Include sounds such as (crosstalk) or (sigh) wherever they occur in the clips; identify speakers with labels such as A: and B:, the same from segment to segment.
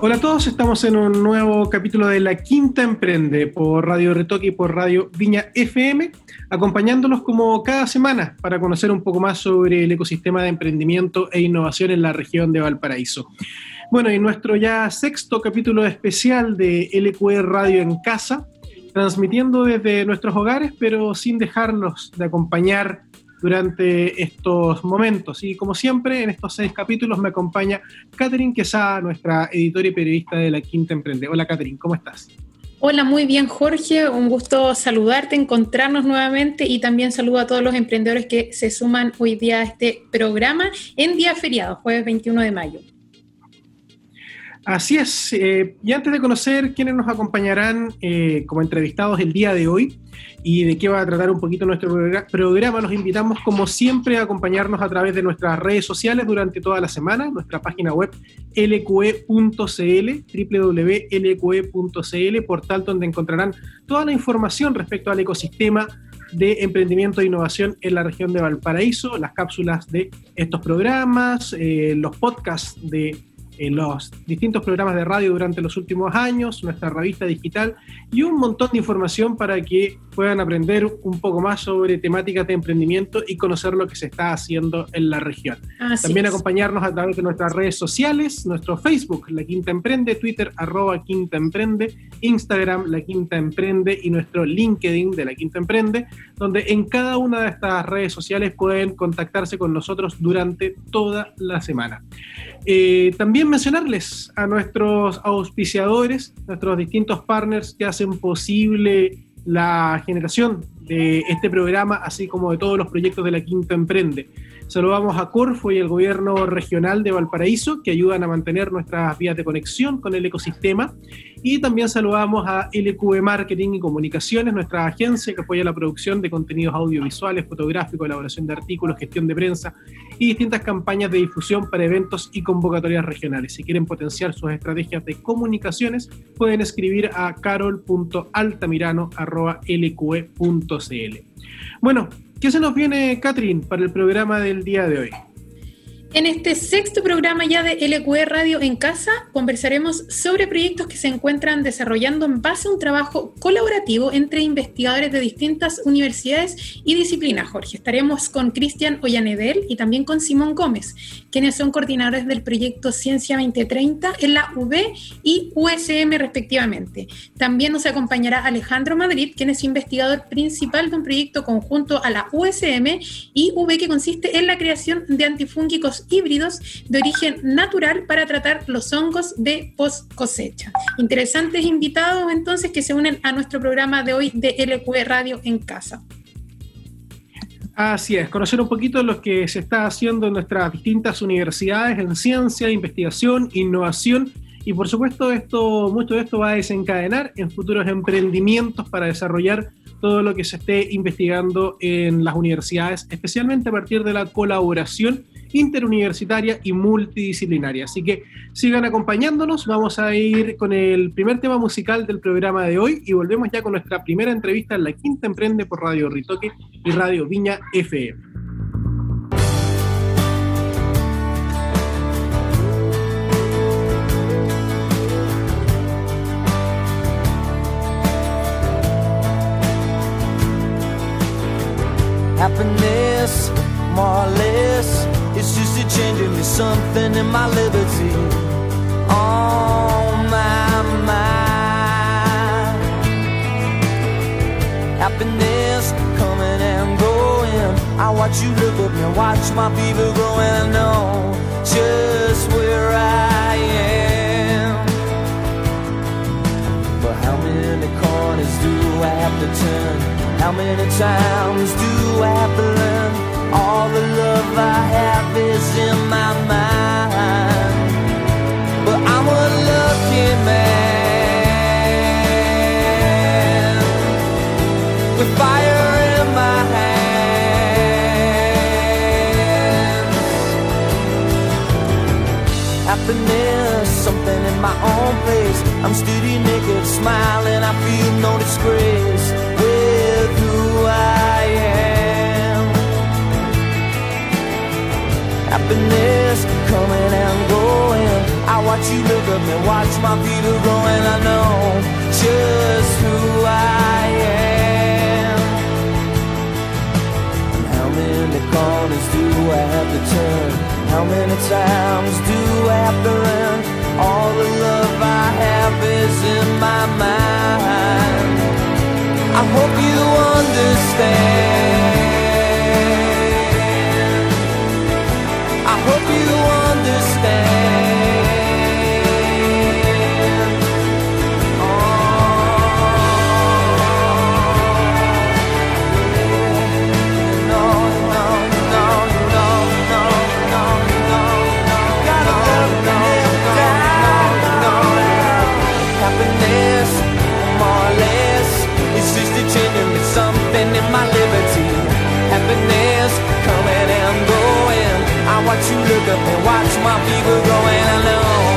A: Hola a todos, estamos en un nuevo capítulo de La Quinta Emprende por Radio Retoque y por Radio Viña FM, acompañándolos como cada semana para conocer un poco más sobre el ecosistema de emprendimiento e innovación en la región de Valparaíso. Bueno, y nuestro ya sexto capítulo especial de LQE Radio en Casa, transmitiendo desde nuestros hogares, pero sin dejarnos de acompañar durante estos momentos. Y como siempre, en estos seis capítulos me acompaña Catherine Quesada, nuestra editora y periodista de La Quinta Emprende. Hola Catherine, ¿cómo estás?
B: Hola, muy bien Jorge, un gusto saludarte, encontrarnos nuevamente y también saludo a todos los emprendedores que se suman hoy día a este programa en día feriado, jueves 21 de mayo.
A: Así es, eh, y antes de conocer quiénes nos acompañarán eh, como entrevistados el día de hoy, y de qué va a tratar un poquito nuestro programa. Los invitamos, como siempre, a acompañarnos a través de nuestras redes sociales durante toda la semana, nuestra página web lqe.cl, www.lqe.cl, portal donde encontrarán toda la información respecto al ecosistema de emprendimiento e innovación en la región de Valparaíso, las cápsulas de estos programas, eh, los podcasts de en los distintos programas de radio durante los últimos años, nuestra revista digital y un montón de información para que puedan aprender un poco más sobre temáticas de emprendimiento y conocer lo que se está haciendo en la región. También acompañarnos a través de nuestras redes sociales, nuestro Facebook, La Quinta Emprende, Twitter, arroba Quinta Emprende, Instagram, La Quinta Emprende y nuestro LinkedIn de La Quinta Emprende, donde en cada una de estas redes sociales pueden contactarse con nosotros durante toda la semana. Eh, también mencionarles a nuestros auspiciadores, nuestros distintos partners que hacen posible la generación de este programa, así como de todos los proyectos de la Quinta Emprende. Saludamos a Corfo y el gobierno regional de Valparaíso, que ayudan a mantener nuestras vías de conexión con el ecosistema. Y también saludamos a LQE Marketing y Comunicaciones, nuestra agencia que apoya la producción de contenidos audiovisuales, fotográficos, elaboración de artículos, gestión de prensa y distintas campañas de difusión para eventos y convocatorias regionales. Si quieren potenciar sus estrategias de comunicaciones, pueden escribir a carol.altamirano.lqe.cl. Bueno, ¿Qué se nos viene, Catherine, para el programa del día de hoy?
B: En este sexto programa ya de LQE Radio en Casa conversaremos sobre proyectos que se encuentran desarrollando en base a un trabajo colaborativo entre investigadores de distintas universidades y disciplinas. Jorge, estaremos con Cristian Ollanedel y también con Simón Gómez, quienes son coordinadores del proyecto Ciencia 2030 en la UB y USM respectivamente. También nos acompañará Alejandro Madrid, quien es investigador principal de un proyecto conjunto a la USM y UB que consiste en la creación de antifúngicos híbridos de origen natural para tratar los hongos de post cosecha. Interesantes invitados entonces que se unen a nuestro programa de hoy de LQE Radio en casa.
A: Así es, conocer un poquito lo que se está haciendo en nuestras distintas universidades en ciencia, investigación, innovación y por supuesto esto, mucho de esto va a desencadenar en futuros emprendimientos para desarrollar todo lo que se esté investigando en las universidades, especialmente a partir de la colaboración interuniversitaria y multidisciplinaria. Así que sigan acompañándonos, vamos a ir con el primer tema musical del programa de hoy y volvemos ya con nuestra primera entrevista en la Quinta Emprende por Radio Ritoque y Radio Viña FM.
C: happiness. Changing me something in my liberty. On my mind. Happiness coming and going. I watch you look at me, watch my fever growing. I know just where I am. But how many corners do I have to turn? How many times do I have to learn? All the love I have is in my mind. But I'm a lucky man. With fire in my hands. Happiness, something in my own place. I'm steady naked, smiling, I feel no disgrace. Happiness coming and going. I watch you look up and watch my fever growing. I know just who I am. And how many corners do I have to turn? How many times do I have to run? All the love I have is in my mind. I hope you understand. Something in my liberty. Happiness. I watch you look up and watch my people growing. I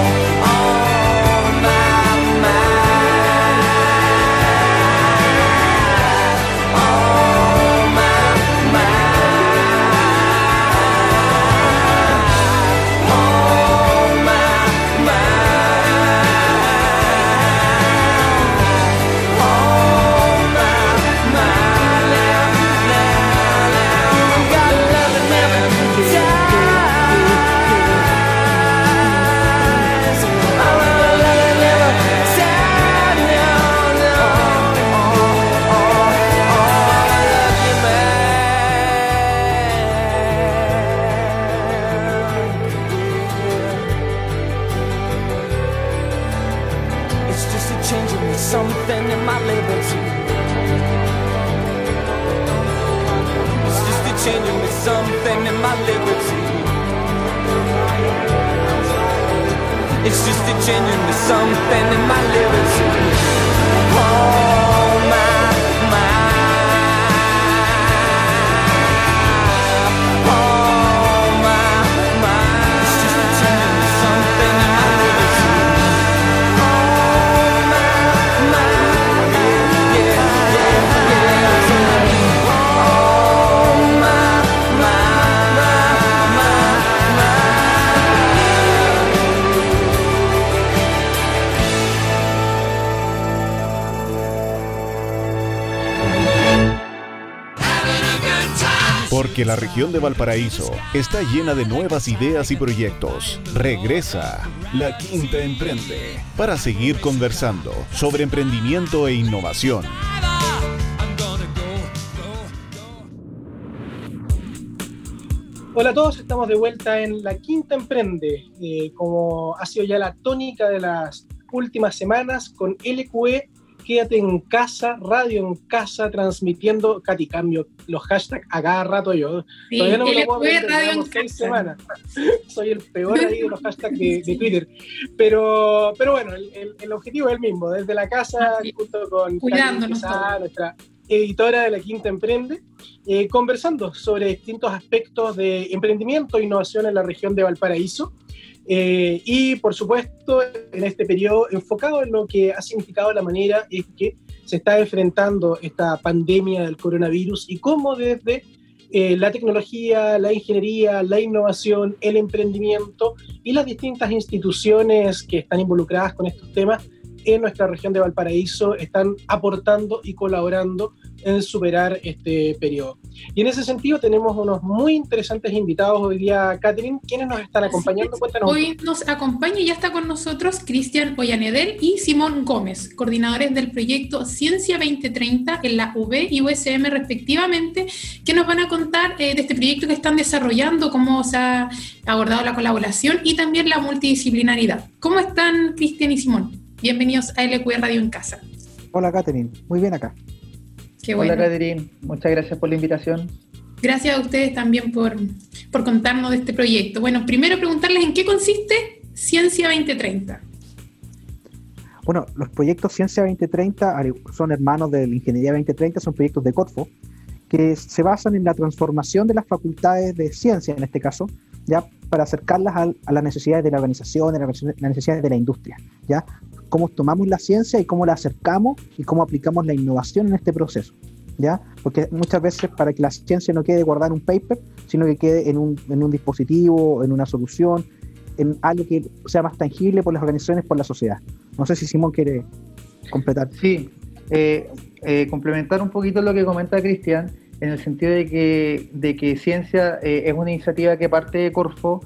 C: stitching into something in my lyrics
D: Porque la región de Valparaíso está llena de nuevas ideas y proyectos. Regresa La Quinta Emprende para seguir conversando sobre emprendimiento e innovación.
A: Hola a todos, estamos de vuelta en La Quinta Emprende, eh, como ha sido ya la tónica de las últimas semanas con LQE, quédate en casa, radio en casa, transmitiendo, Katy, cambio los hashtags a cada rato yo.
B: Sí,
A: Todavía no me lo puedo aprender,
B: radio en
A: seis semanas. (laughs) Soy el peor ahí de los hashtags de, de Twitter. Pero, pero bueno, el, el- el objetivo es el mismo, desde la casa,
B: Sí.
A: junto con
B: todos.
A: nuestra editora de La Quinta Emprende, eh, conversando sobre distintos aspectos de emprendimiento e innovación en la región de Valparaíso. Eh, y por supuesto, en este periodo enfocado en lo que ha significado la manera en que se está enfrentando esta pandemia del coronavirus y cómo desde eh, la tecnología, la ingeniería, la innovación, el emprendimiento y las distintas instituciones que están involucradas con estos temas en nuestra región de Valparaíso están aportando y colaborando en superar este periodo. Y en ese sentido tenemos unos muy interesantes invitados hoy día, Catherine, quienes nos están acompañando. Cuéntanos.
B: Hoy nos acompaña y ya está con nosotros Cristian Ollanedel y Simón Gómez, coordinadores del proyecto Ciencia 2030 en la UB y USM respectivamente, que nos van a contar eh, de este proyecto que están desarrollando, cómo se ha abordado la colaboración y también la multidisciplinaridad. ¿Cómo están Cristian y Simón? Bienvenidos a LQ Radio en Casa.
E: Hola, Catherine. Muy bien acá.
B: Qué bueno.
F: Hola, Catherine. Muchas gracias por la invitación.
B: Gracias a ustedes también por, por contarnos de este proyecto. Bueno, primero preguntarles en qué consiste Ciencia 2030.
E: Bueno, los proyectos Ciencia 2030 al- son hermanos de la Ingeniería 2030, son proyectos de Corfo, que se basan en la transformación de las facultades de ciencia, en este caso, ya para acercarlas a, las necesidades de la organización, a las necesidades de la industria, ¿ya? Cómo tomamos la ciencia y cómo la acercamos y cómo aplicamos la innovación en este proceso, ¿ya? Porque muchas veces para que la ciencia no quede guardada en un paper, sino que quede en un, en un dispositivo, en una solución, en algo que sea más tangible por las organizaciones, por la sociedad. No sé si Simón quiere completar.
F: Sí, eh, eh, complementar un poquito lo que comenta Cristian, en el sentido de que, de que ciencia eh, es una iniciativa que parte de Corfo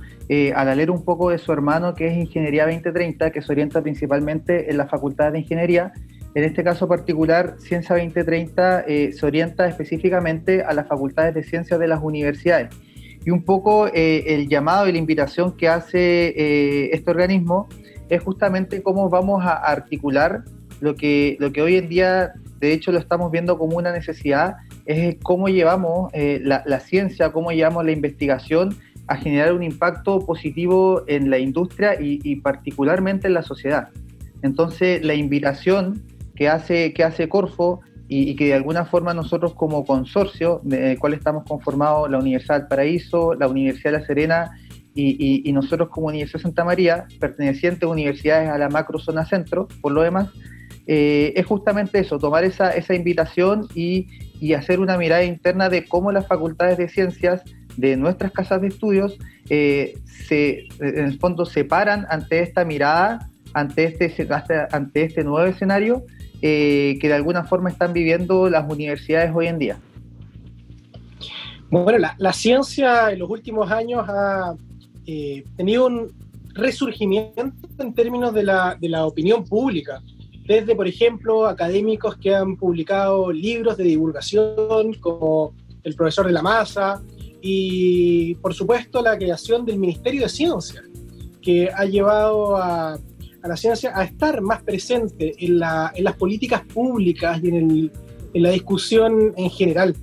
F: al leer un poco de su hermano que es Ingeniería 2030, que se orienta principalmente en la Facultad de Ingeniería. En este caso particular, Ciencia 2030 se orienta específicamente a las facultades de ciencias de las universidades. Y un poco el llamado y la invitación que hace este organismo es justamente cómo vamos a articular lo que, lo que hoy en día, de hecho, lo estamos viendo como una necesidad, es cómo llevamos eh, la, ciencia, cómo llevamos la investigación a generar un impacto positivo en la industria y, particularmente en la sociedad. Entonces, la invitación que hace, que hace Corfo y, que de alguna forma nosotros como consorcio, del cual estamos conformados la Universidad del Paraíso, la Universidad de La Serena y, nosotros como Universidad de Santa María, pertenecientes a universidades a la macro zona centro, por lo demás, eh, es justamente eso, tomar esa, esa invitación y, hacer una mirada interna de cómo las facultades de ciencias de nuestras casas de estudios eh, se, en el fondo se paran ante esta mirada, ante este, ante este nuevo escenario eh, que de alguna forma están viviendo las universidades hoy en día.
A: Bueno, la, ciencia en los últimos años ha tenido un resurgimiento en términos de la, de la opinión pública desde, por ejemplo, académicos que han publicado libros de divulgación, como El profesor de la masa, y, por supuesto, la creación del Ministerio de Ciencia, que ha llevado a, la ciencia a estar más presente en, las políticas públicas y en, la discusión en general.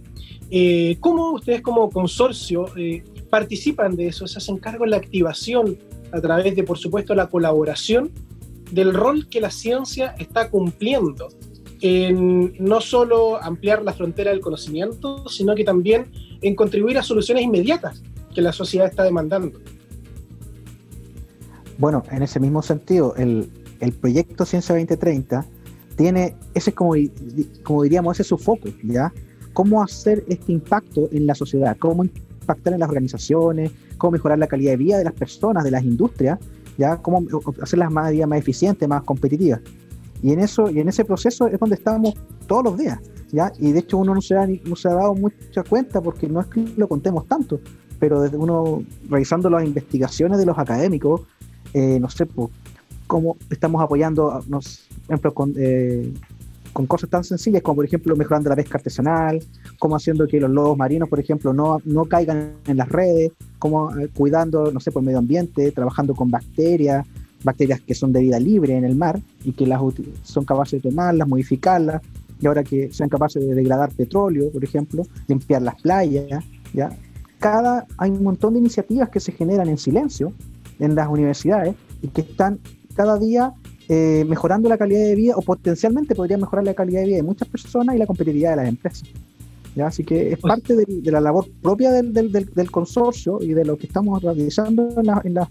A: Eh, ¿Cómo ustedes como consorcio eh, participan de eso? ¿Se hacen cargo en la activación a través de, por supuesto, la colaboración del rol que la ciencia está cumpliendo en no solo ampliar la frontera del conocimiento, sino que también en contribuir a soluciones inmediatas que la sociedad está demandando.
E: Bueno, en ese mismo sentido, el, proyecto Ciencia 2030 tiene, ese es como, como diríamos, ese es su foco, ¿ya? Cómo hacer este impacto en la sociedad, cómo impactar en las organizaciones, cómo mejorar la calidad de vida de las personas, de las industrias, ¿ya? Cómo hacerlas más, más eficientes, más competitivas. Y en eso, y en ese proceso es donde estamos todos los días, ¿ya? Y de hecho uno no se ha, no se ha dado mucha cuenta porque no es que lo contemos tanto, pero desde uno revisando las investigaciones de los académicos, eh, no sé, cómo estamos apoyando, nos, por ejemplo, con, eh, con cosas tan sencillas como, por ejemplo, mejorando la pesca artesanal, como haciendo que los lobos marinos, por ejemplo, no, no caigan en las redes, como eh, cuidando, no sé, por el medio ambiente, trabajando con bacterias, bacterias que son de vida libre en el mar y que las son capaces de tomarlas, modificarlas, y ahora que sean capaces de degradar petróleo, por ejemplo, limpiar las playas, ¿ya? Cada, hay un montón de iniciativas que se generan en silencio en las universidades y que están cada día eh, mejorando la calidad de vida o potencialmente podría mejorar la calidad de vida de muchas personas y la competitividad de las empresas. ¿ya? Así que es pues parte de, la labor propia del, del, consorcio y de lo que estamos realizando en, la, en, la,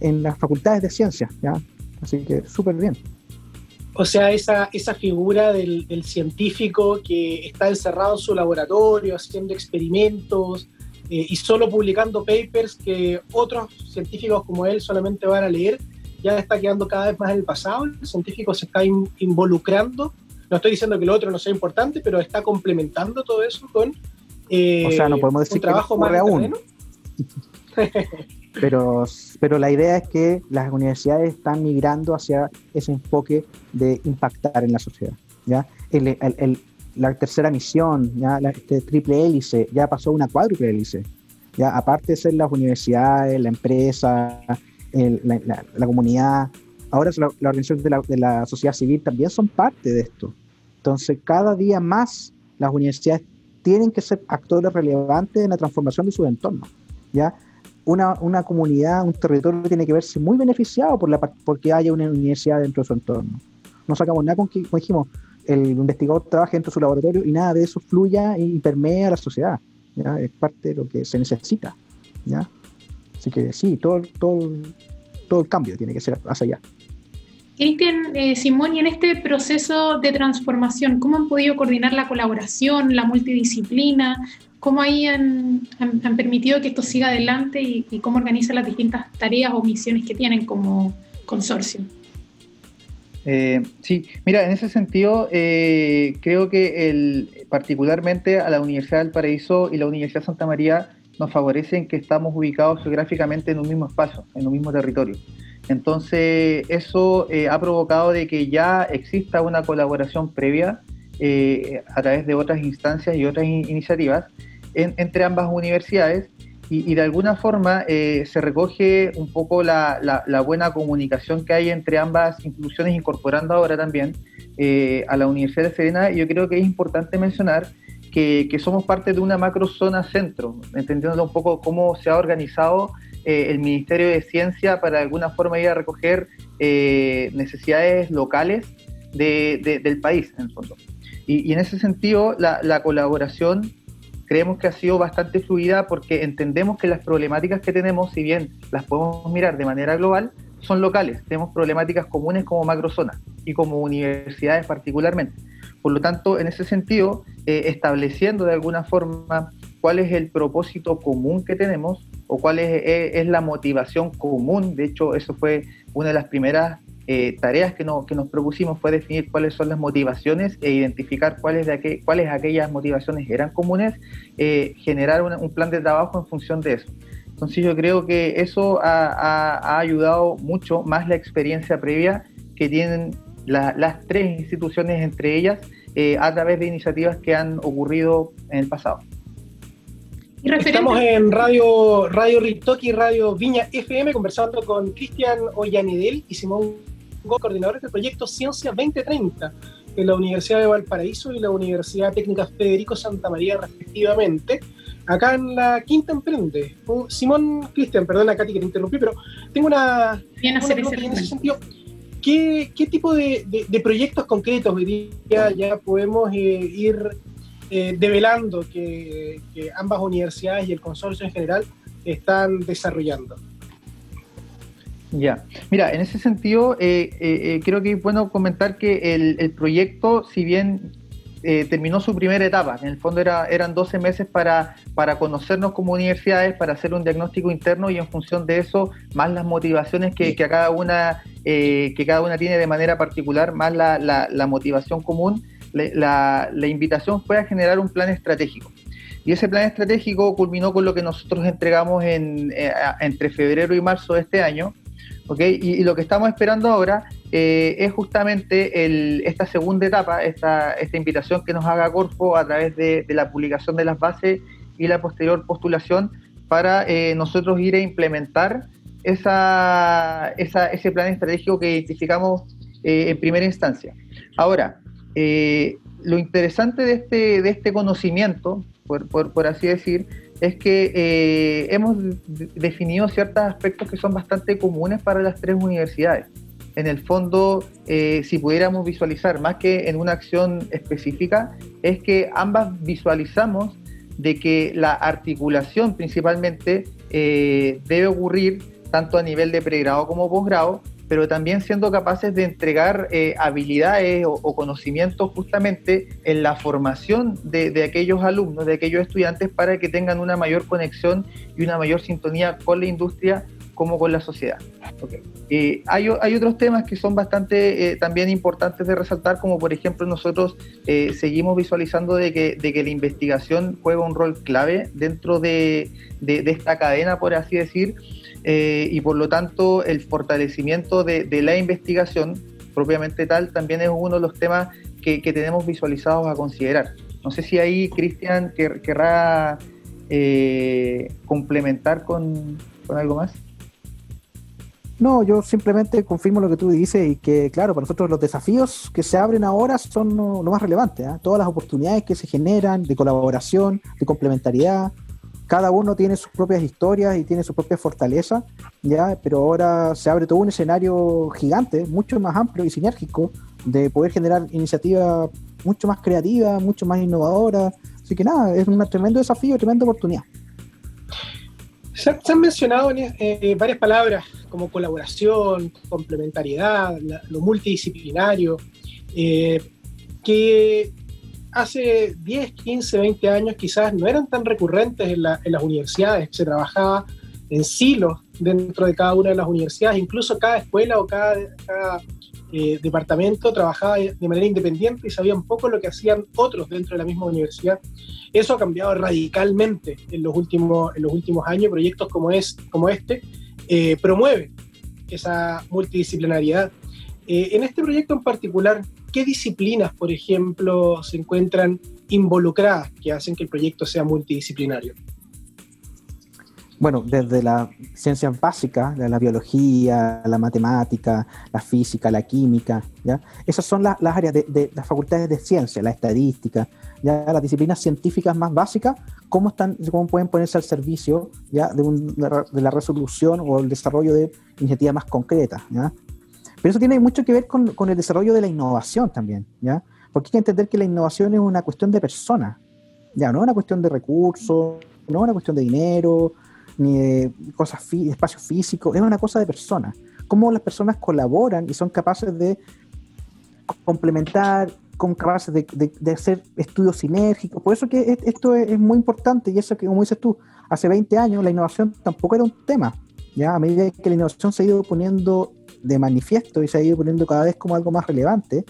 E: en las facultades de ciencias. ¿ya? Así que súper bien.
A: O sea, esa, esa figura del, del, científico que está encerrado en su laboratorio haciendo experimentos eh, y solo publicando papers que otros científicos como él solamente van a leer, ya está quedando cada vez más en el pasado, el científico se está involucrando, no estoy diciendo que lo otro no sea importante, pero está complementando todo eso con
E: eh, o sea, no podemos decir un trabajo más aún. (laughs) pero, pero la idea es que las universidades están migrando hacia ese enfoque de impactar en la sociedad. ¿ya? la tercera misión, ¿ya? La, este triple hélice, ya pasó una cuádruple hélice. ¿ya? Aparte de ser las universidades, la empresa, la, comunidad, ahora la, la organización de la, de la sociedad civil también son parte de esto. Entonces, cada día más las universidades tienen que ser actores relevantes en la transformación de su entorno. ¿ya? Una, una comunidad, un territorio tiene que verse muy beneficiado por la, porque haya una universidad dentro de su entorno. No sacamos nada con que, como dijimos, el investigador trabaje dentro de su laboratorio y nada de eso fluya y permea a la sociedad. ¿ya? Es parte de lo que se necesita. ¿ya? Así que sí, todo, todo, todo el cambio tiene que ser hacia allá.
B: Cristian, eh, Simón, y en este proceso de transformación, ¿cómo han podido coordinar la colaboración, la multidisciplina? ¿Cómo ahí han, permitido que esto siga adelante y, cómo organizan las distintas tareas o misiones que tienen como consorcio?
F: Eh, sí, mira, en ese sentido, eh, creo que el, particularmente a la Universidad del Paraíso y la Universidad Santa María nos favorecen que estamos ubicados geográficamente en un mismo espacio, en un mismo territorio. Entonces, eso eh, ha provocado de que ya exista una colaboración previa eh, a través de otras instancias y otras iniciativas entre ambas universidades y, de alguna forma eh, se recoge un poco la, buena comunicación que hay entre ambas instituciones, incorporando ahora también a la Universidad de Serena. Yo creo que es importante mencionar que, que somos parte de una macro zona centro, entendiendo un poco cómo se ha organizado eh, el Ministerio de Ciencia para de alguna forma ir a recoger eh, necesidades locales del país, en el fondo. Y, en ese sentido, la, colaboración creemos que ha sido bastante fluida porque entendemos que las problemáticas que tenemos, si bien las podemos mirar de manera global, son locales. Tenemos problemáticas comunes como macrozonas y como universidades particularmente. Por lo tanto, en ese sentido, eh, estableciendo de alguna forma cuál es el propósito común que tenemos, o cuál es, la motivación común. De hecho, eso fue una de las primeras eh, tareas que, que, nos propusimos, fue definir cuáles son las motivaciones e identificar cuáles de cuáles aquellas motivaciones eran comunes, eh, generar un plan de trabajo en función de eso. Entonces yo creo que eso ha, ayudado mucho más la experiencia previa que tienen las tres instituciones entre ellas eh, a través de iniciativas que han ocurrido en el pasado.
A: Estamos en Radio, Radio y Radio Viña FM conversando con Cristian Ollanidel y Simón coordinadores del proyecto Ciencia 2030 en la Universidad de Valparaíso y la Universidad Técnica Federico Santa María respectivamente, acá en la Quinta Emprende. Simón, Cristian, perdona Katy que te interrumpí, pero tengo una,
B: Bien
A: una pregunta en ese sentido. ¿Qué, qué tipo de, de, proyectos concretos hoy día ya podemos eh, ir eh, develando que, ambas universidades y el consorcio en general están desarrollando.
F: Ya, mira, en ese sentido, eh, creo que es bueno comentar que el, proyecto, si bien terminó su primera etapa, en el fondo era, eran 12 meses para, para conocernos como universidades, para hacer un diagnóstico interno y en función de eso, más las motivaciones que, que cada, una, que cada una tiene de manera particular, más la, la motivación común, la, invitación fue a generar un plan estratégico. Y ese plan estratégico culminó con lo que nosotros entregamos en, eh, entre febrero y marzo de este año. ¿Okay? Y, lo que estamos esperando ahora eh, es justamente el, esta segunda etapa, esta, esta invitación que nos haga Corfo a través de, la publicación de las bases y la posterior postulación para eh, nosotros ir a implementar esa, esa, ese plan estratégico que identificamos en primera instancia. Ahora, eh, lo interesante de este, de este conocimiento, por, así decir, es que eh, hemos definido ciertos aspectos que son bastante comunes para las tres universidades. En el fondo, eh, si pudiéramos visualizar más que en una acción específica, es que ambas visualizamos de que la articulación principalmente debe ocurrir tanto a nivel de pregrado como posgrado, pero también siendo capaces de entregar eh, habilidades o, conocimientos justamente en la formación de, aquellos alumnos, de aquellos estudiantes, para que tengan una mayor conexión y una mayor sintonía con la industria como con la sociedad. Eh, hay, otros temas que son bastante eh, también importantes de resaltar, como por ejemplo nosotros seguimos visualizando de que, de que, la investigación juega un rol clave dentro de, de esta cadena, por así decir, eh, y por lo tanto el fortalecimiento de, la investigación propiamente tal también es uno de los temas que, tenemos visualizados a considerar. No sé si ahí Cristian querrá eh, complementar con, algo más.
E: No, yo simplemente confirmo lo que tú dices y que, claro, para nosotros los desafíos que se abren ahora son lo, más relevante. ¿ah? Todas las oportunidades que se generan de colaboración, de complementariedad, cada uno tiene sus propias historias y tiene su propia fortaleza, ¿ya? pero ahora se abre todo un escenario gigante, mucho más amplio y sinérgico, de poder generar iniciativas mucho más creativas, mucho más innovadoras. Así que nada, es un tremendo desafío, tremenda oportunidad.
A: Se, han mencionado eh, varias palabras como colaboración, complementariedad, lo multidisciplinario, eh, que hace 10, 15, 20 años quizás no eran tan recurrentes en, las universidades, se trabajaba en silos dentro de cada una de las universidades, incluso cada escuela o cada, eh, departamento trabajaba de manera independiente y sabía un poco lo que hacían otros dentro de la misma universidad. Eso ha cambiado radicalmente en los últimos, en los últimos años. Proyectos como, es, como este eh, promueven esa multidisciplinariedad. Eh, en este proyecto en particular, ¿qué disciplinas, por ejemplo, se encuentran involucradas que hacen que el proyecto sea multidisciplinario?
E: bueno, desde la ciencias básicas, la, biología, la matemática, la física, la química, ¿ya? Esas son las áreas de, las facultades de ciencia, la estadística, ya las disciplinas científicas más básicas, cómo, están, cómo pueden ponerse al servicio ¿ya? De, de, la resolución o el desarrollo de iniciativas más concretas. Pero eso tiene mucho que ver con, con el desarrollo de la innovación también, ¿ya? Porque hay que entender que la innovación es una cuestión de personas, ya, no es una cuestión de recursos, no es una cuestión de dinero, ni de cosas espacios físicos, es una cosa de personas. Cómo las personas colaboran y son capaces de complementar, con capaces de, hacer estudios sinérgicos. Por eso que esto es, muy importante y eso que, como dices tú, hace 20 años la innovación tampoco era un tema. ¿ya? A medida que la innovación se ha ido poniendo de manifiesto y se ha ido poniendo cada vez como algo más relevante,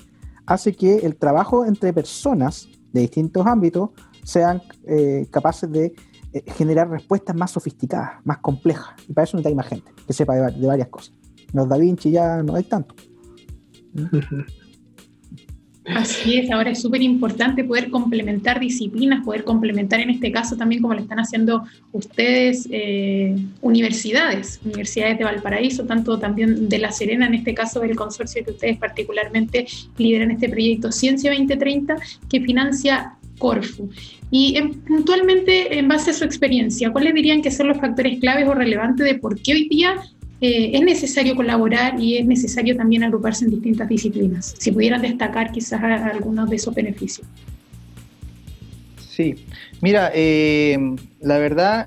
E: hace que el trabajo entre personas de distintos ámbitos sean eh, capaces de eh, generar respuestas más sofisticadas, más complejas. Y para eso necesita más gente que sepa de, varias cosas. Los Da Vinci ya no hay tanto. (laughs)
B: Así es, ahora es súper importante poder complementar disciplinas, poder complementar en este caso también como lo están haciendo ustedes, eh, universidades, universidades de Valparaíso, tanto también de La Serena, en este caso del consorcio que ustedes particularmente lideran este proyecto Ciencia 2030, que financia Corfu. Y puntualmente, en base a su experiencia, ¿cuáles dirían que son los factores claves o relevantes de por qué hoy día eh, es necesario colaborar y es necesario también agruparse en distintas disciplinas? Si pudieran destacar quizás algunos de esos beneficios.
F: Sí, mira, eh, la verdad,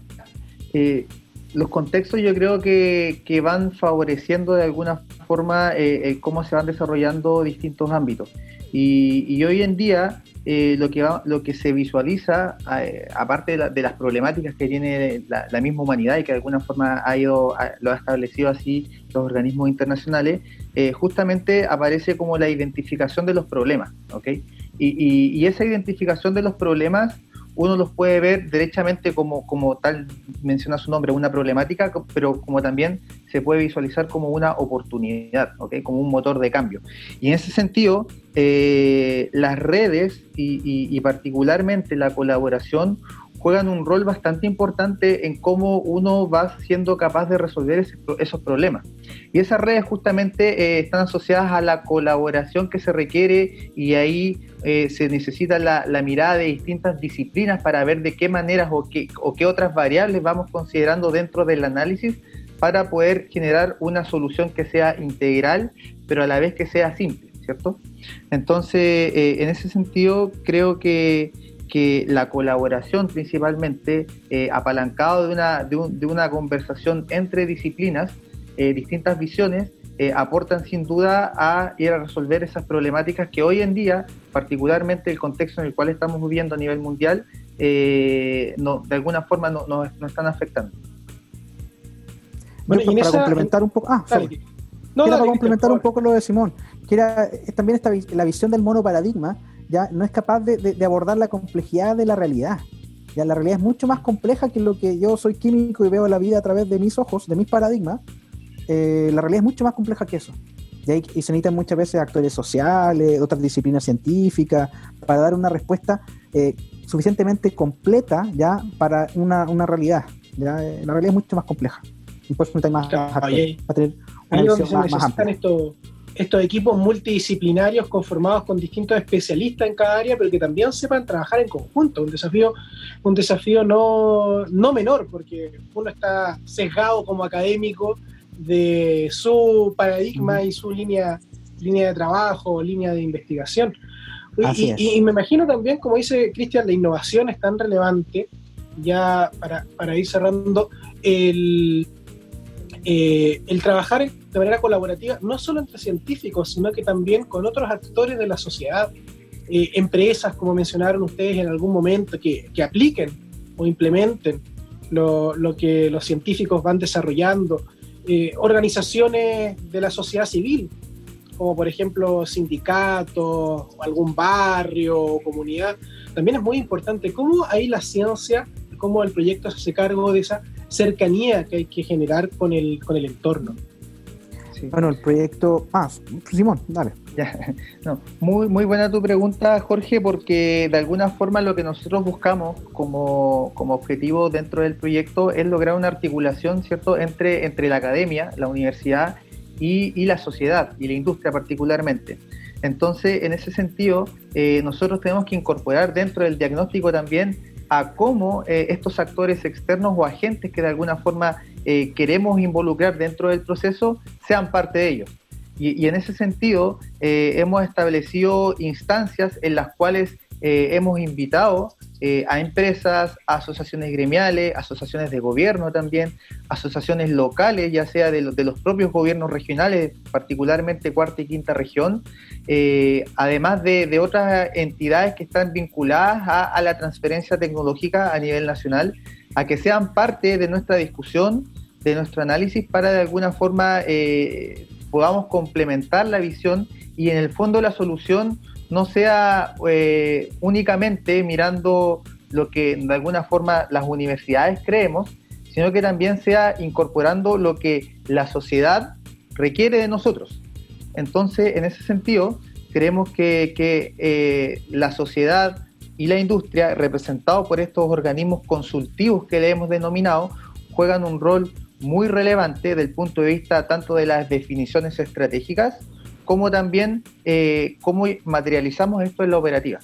F: eh, los contextos yo creo que, van favoreciendo de alguna forma cómo se van desarrollando distintos ámbitos. y hoy en día eh, lo, que lo que se visualiza, eh, aparte de, las problemáticas que tiene la, misma humanidad y que de alguna forma ha ido, lo ha establecido así los organismos internacionales, eh, justamente aparece como la identificación de los problemas. ¿okay? Y, y, esa identificación de los problemas uno los puede ver derechamente como, como tal, menciona su nombre, una problemática, pero como también se puede visualizar como una oportunidad, ¿okay? como un motor de cambio. Y en ese sentido, eh, las redes y, particularmente la colaboración juegan un rol bastante importante en cómo uno va siendo capaz de resolver esos problemas. Y esas redes justamente eh, están asociadas a la colaboración que se requiere y ahí eh, se necesita la, mirada de distintas disciplinas para ver de qué maneras o qué, o qué otras variables vamos considerando dentro del análisis para poder generar una solución que sea integral, pero a la vez que sea simple, ¿cierto? Entonces, eh, en ese sentido, creo que que la colaboración principalmente, eh, apalancado de una, de, una conversación entre disciplinas, eh, distintas visiones, eh, aportan sin duda a ir a resolver esas problemáticas que hoy en día, particularmente el contexto en el cual estamos viviendo a nivel mundial, no, de alguna forma nos no, están afectando.
E: Bueno, para complementar un poco, ah, para complementar un poco lo de Simón, que era también esta, la visión del mono paradigma, ya no es capaz de, abordar la complejidad de la realidad. Ya la realidad es mucho más compleja que lo que yo soy químico y veo la vida a través de mis ojos, de mis paradigmas. Eh, la realidad es mucho más compleja que eso. Y, y, se necesitan muchas veces actores sociales, otras disciplinas científicas, para dar una respuesta eh, suficientemente completa ya para una, realidad. ¿ya? La realidad es mucho más compleja. Y por eso más,
A: actores, para tener una visión más, amplia estos equipos multidisciplinarios conformados con distintos especialistas en cada área, pero que también sepan trabajar en conjunto. Un desafío, un desafío no, no menor, porque uno está sesgado como académico de su paradigma y su línea, línea de trabajo, línea de investigación. Y, y, me imagino también, como dice Cristian, la innovación es tan relevante ya para, para ir cerrando, el, eh, el trabajar de manera colaborativa, no solo entre científicos, sino que también con otros actores de la sociedad, eh, empresas, como mencionaron ustedes en algún momento, que, que apliquen o implementen lo, lo, que los científicos van desarrollando, eh, organizaciones de la sociedad civil, como por ejemplo sindicatos, algún barrio o comunidad, también es muy importante cómo ahí la ciencia, cómo el proyecto se hace cargo de esa cercanía que hay que generar con el, con el entorno.
E: Bueno, el proyecto... Ah, Simón, dale.
F: No, muy, muy buena tu pregunta, Jorge, porque de alguna forma lo que nosotros buscamos como, como objetivo dentro del proyecto es lograr una articulación, ¿cierto?, entre, entre la academia, la universidad y, y la sociedad y la industria particularmente. Entonces, en ese sentido, eh, nosotros tenemos que incorporar dentro del diagnóstico también a cómo eh, estos actores externos o agentes que de alguna forma eh, queremos involucrar dentro del proceso sean parte de ello. Y, en ese sentido, eh, hemos establecido instancias en las cuales hemos invitado a empresas, asociaciones gremiales, asociaciones de gobierno también, asociaciones locales, ya sea de, de los propios gobiernos regionales, particularmente cuarta y quinta región, eh, además de, otras entidades que están vinculadas a, la transferencia tecnológica a nivel nacional, a que sean parte de nuestra discusión, de nuestro análisis, para de alguna forma eh, podamos complementar la visión y en el fondo la solución no sea eh, únicamente mirando lo que de alguna forma las universidades creemos, sino que también sea incorporando lo que la sociedad requiere de nosotros. Entonces, en ese sentido, creemos que, eh, la sociedad y la industria, representados por estos organismos consultivos que le hemos denominado, juegan un rol muy relevante desde el punto de vista tanto de las definiciones estratégicas como también eh, cómo materializamos esto en la operativa.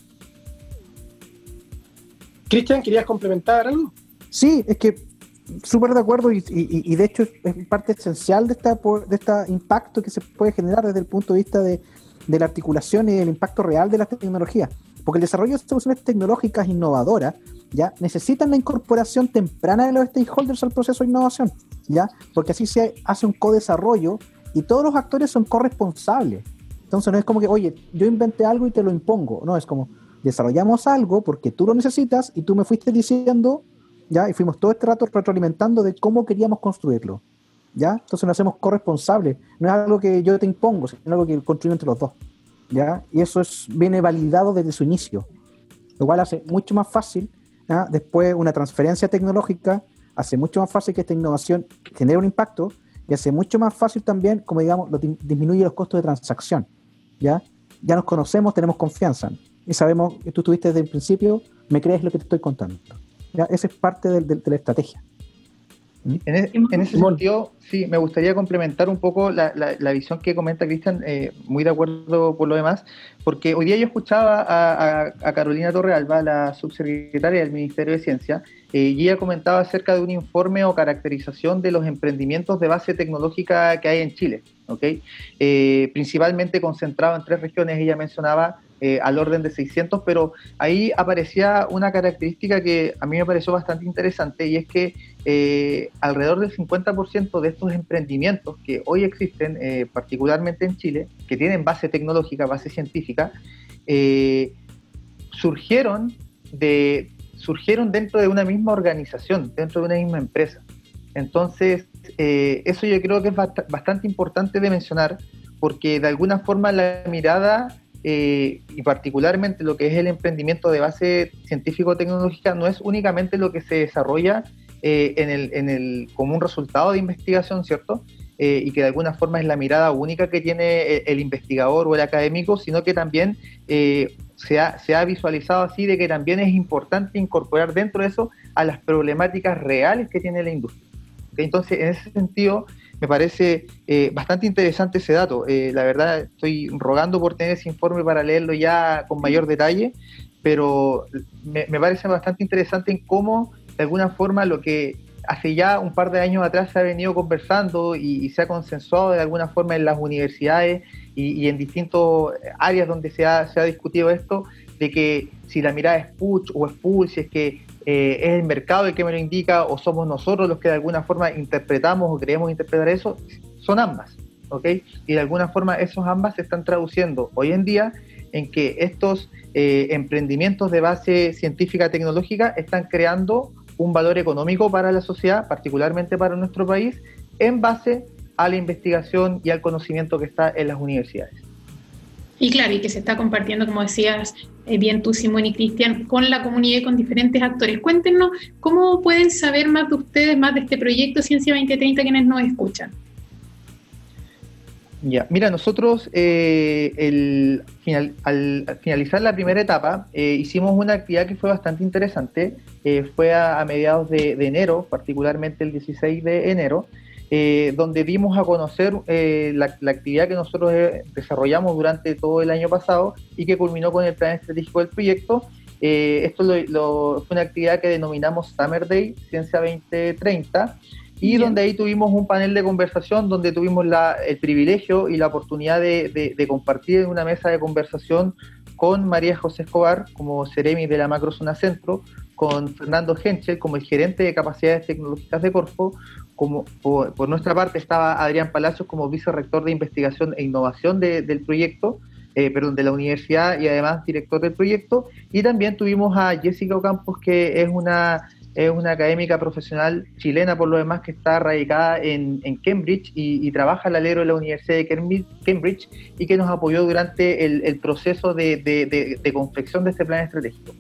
A: Cristian, ¿querías complementar algo?
E: Sí, es que súper de acuerdo y, y, de hecho es parte esencial de, esta, de este impacto que se puede generar desde el punto de vista de, de la articulación y el impacto real de las tecnologías. Porque el desarrollo de soluciones tecnológicas innovadoras ya necesitan la incorporación temprana de los stakeholders al proceso de innovación, ya porque así se hace un co-desarrollo y todos los actores son corresponsables. Entonces no es como que, oye, yo inventé algo y te lo impongo. No, es como desarrollamos algo porque tú lo necesitas y tú me fuiste diciendo ¿ya? Y fuimos todo este rato retroalimentando de cómo queríamos construirlo, ¿ya? Entonces nos hacemos corresponsables. No es algo que yo te impongo, sino algo que construimos entre los dos, ¿ya? Y eso es, viene validado desde su inicio, lo cual hace mucho más fácil, después una transferencia tecnológica, hace mucho más fácil que esta innovación genere un impacto y hace mucho más fácil también, como digamos, lo, disminuye los costos de transacción, ¿ya? Ya nos conocemos, tenemos confianza y sabemos que tú estuviste desde el principio, me crees lo que te estoy contando. Ya, esa es parte de, la estrategia.
F: En, ese sentido, sí, me gustaría complementar un poco la, visión que comenta Cristian, eh, muy de acuerdo por lo demás, porque hoy día yo escuchaba a, Carolina Torrealba, la subsecretaria del Ministerio de Ciencia, eh, y ella comentaba acerca de un informe o caracterización de los emprendimientos de base tecnológica que hay en Chile, ¿okay? Eh, principalmente concentrado en tres regiones, ella mencionaba eh, al orden de 600, pero ahí aparecía una característica que a mí me pareció bastante interesante y es que eh, alrededor del 50% de estos emprendimientos que hoy existen, eh, particularmente en Chile, que tienen base tecnológica, base científica, surgieron, de, surgieron dentro de una misma organización, dentro de una misma empresa. Entonces, eso yo creo que es bastante importante de mencionar porque de alguna forma la mirada eh, y particularmente lo que es el emprendimiento de base científico-tecnológica no es únicamente lo que se desarrolla eh, en, el, en el, como un resultado de investigación, ¿cierto? Eh, y que de alguna forma es la mirada única que tiene el, investigador o el académico, sino que también se ha, se, ha, visualizado así de que también es importante incorporar dentro de eso a las problemáticas reales que tiene la industria. Entonces, en ese sentido, me parece eh, bastante interesante ese dato. Eh, la verdad, estoy rogando por tener ese informe para leerlo ya con mayor detalle, pero me, parece bastante interesante en cómo, de alguna forma, lo que hace ya un par de años atrás se ha venido conversando y, se ha consensuado de alguna forma en las universidades y, en distintas áreas donde se ha, se ha discutido esto, de que si la mirada es push o es pull, si es que eh, es el mercado el que me lo indica o somos nosotros los que de alguna forma interpretamos o creemos interpretar eso, son ambas, ¿ok? Y de alguna forma esos ambas se están traduciendo hoy en día en que estos eh, emprendimientos de base científica tecnológica están creando un valor económico para la sociedad, particularmente para nuestro país, en base a la investigación y al conocimiento que está en las universidades.
B: Y claro, y que se está compartiendo, como decías eh, bien tú, Simón y Cristian, con la comunidad y con diferentes actores. Cuéntenos cómo pueden saber más de ustedes, más de este proyecto Ciencia 2030, quienes nos escuchan.
F: Ya, mira, nosotros eh, al finalizar la primera etapa eh, hicimos una actividad que fue bastante interesante. fue a, mediados de, enero, particularmente el 16 de enero, eh, donde dimos a conocer eh, la, actividad que nosotros eh, desarrollamos durante todo el año pasado y que culminó con el plan estratégico del proyecto. esto fue una actividad que denominamos Summer Day Ciencia 2030 y donde ahí tuvimos un panel de conversación donde tuvimos el privilegio y la oportunidad de, compartir en una mesa de conversación con María José Escobar como Ceremi de la Macrozona Centro, con Fernando Henschel como el gerente de capacidades tecnológicas de Corfo, como por, nuestra parte estaba Adrián Palacios como vicerrector de investigación e innovación del proyecto, eh, perdón, de la universidad y además director del proyecto, y también tuvimos a Jessica Ocampos, que es una, es una académica profesional chilena por lo demás que está radicada en, Cambridge y, trabaja al alero de la Universidad de Cambridge y que nos apoyó durante el, proceso de, de confección de este plan estratégico.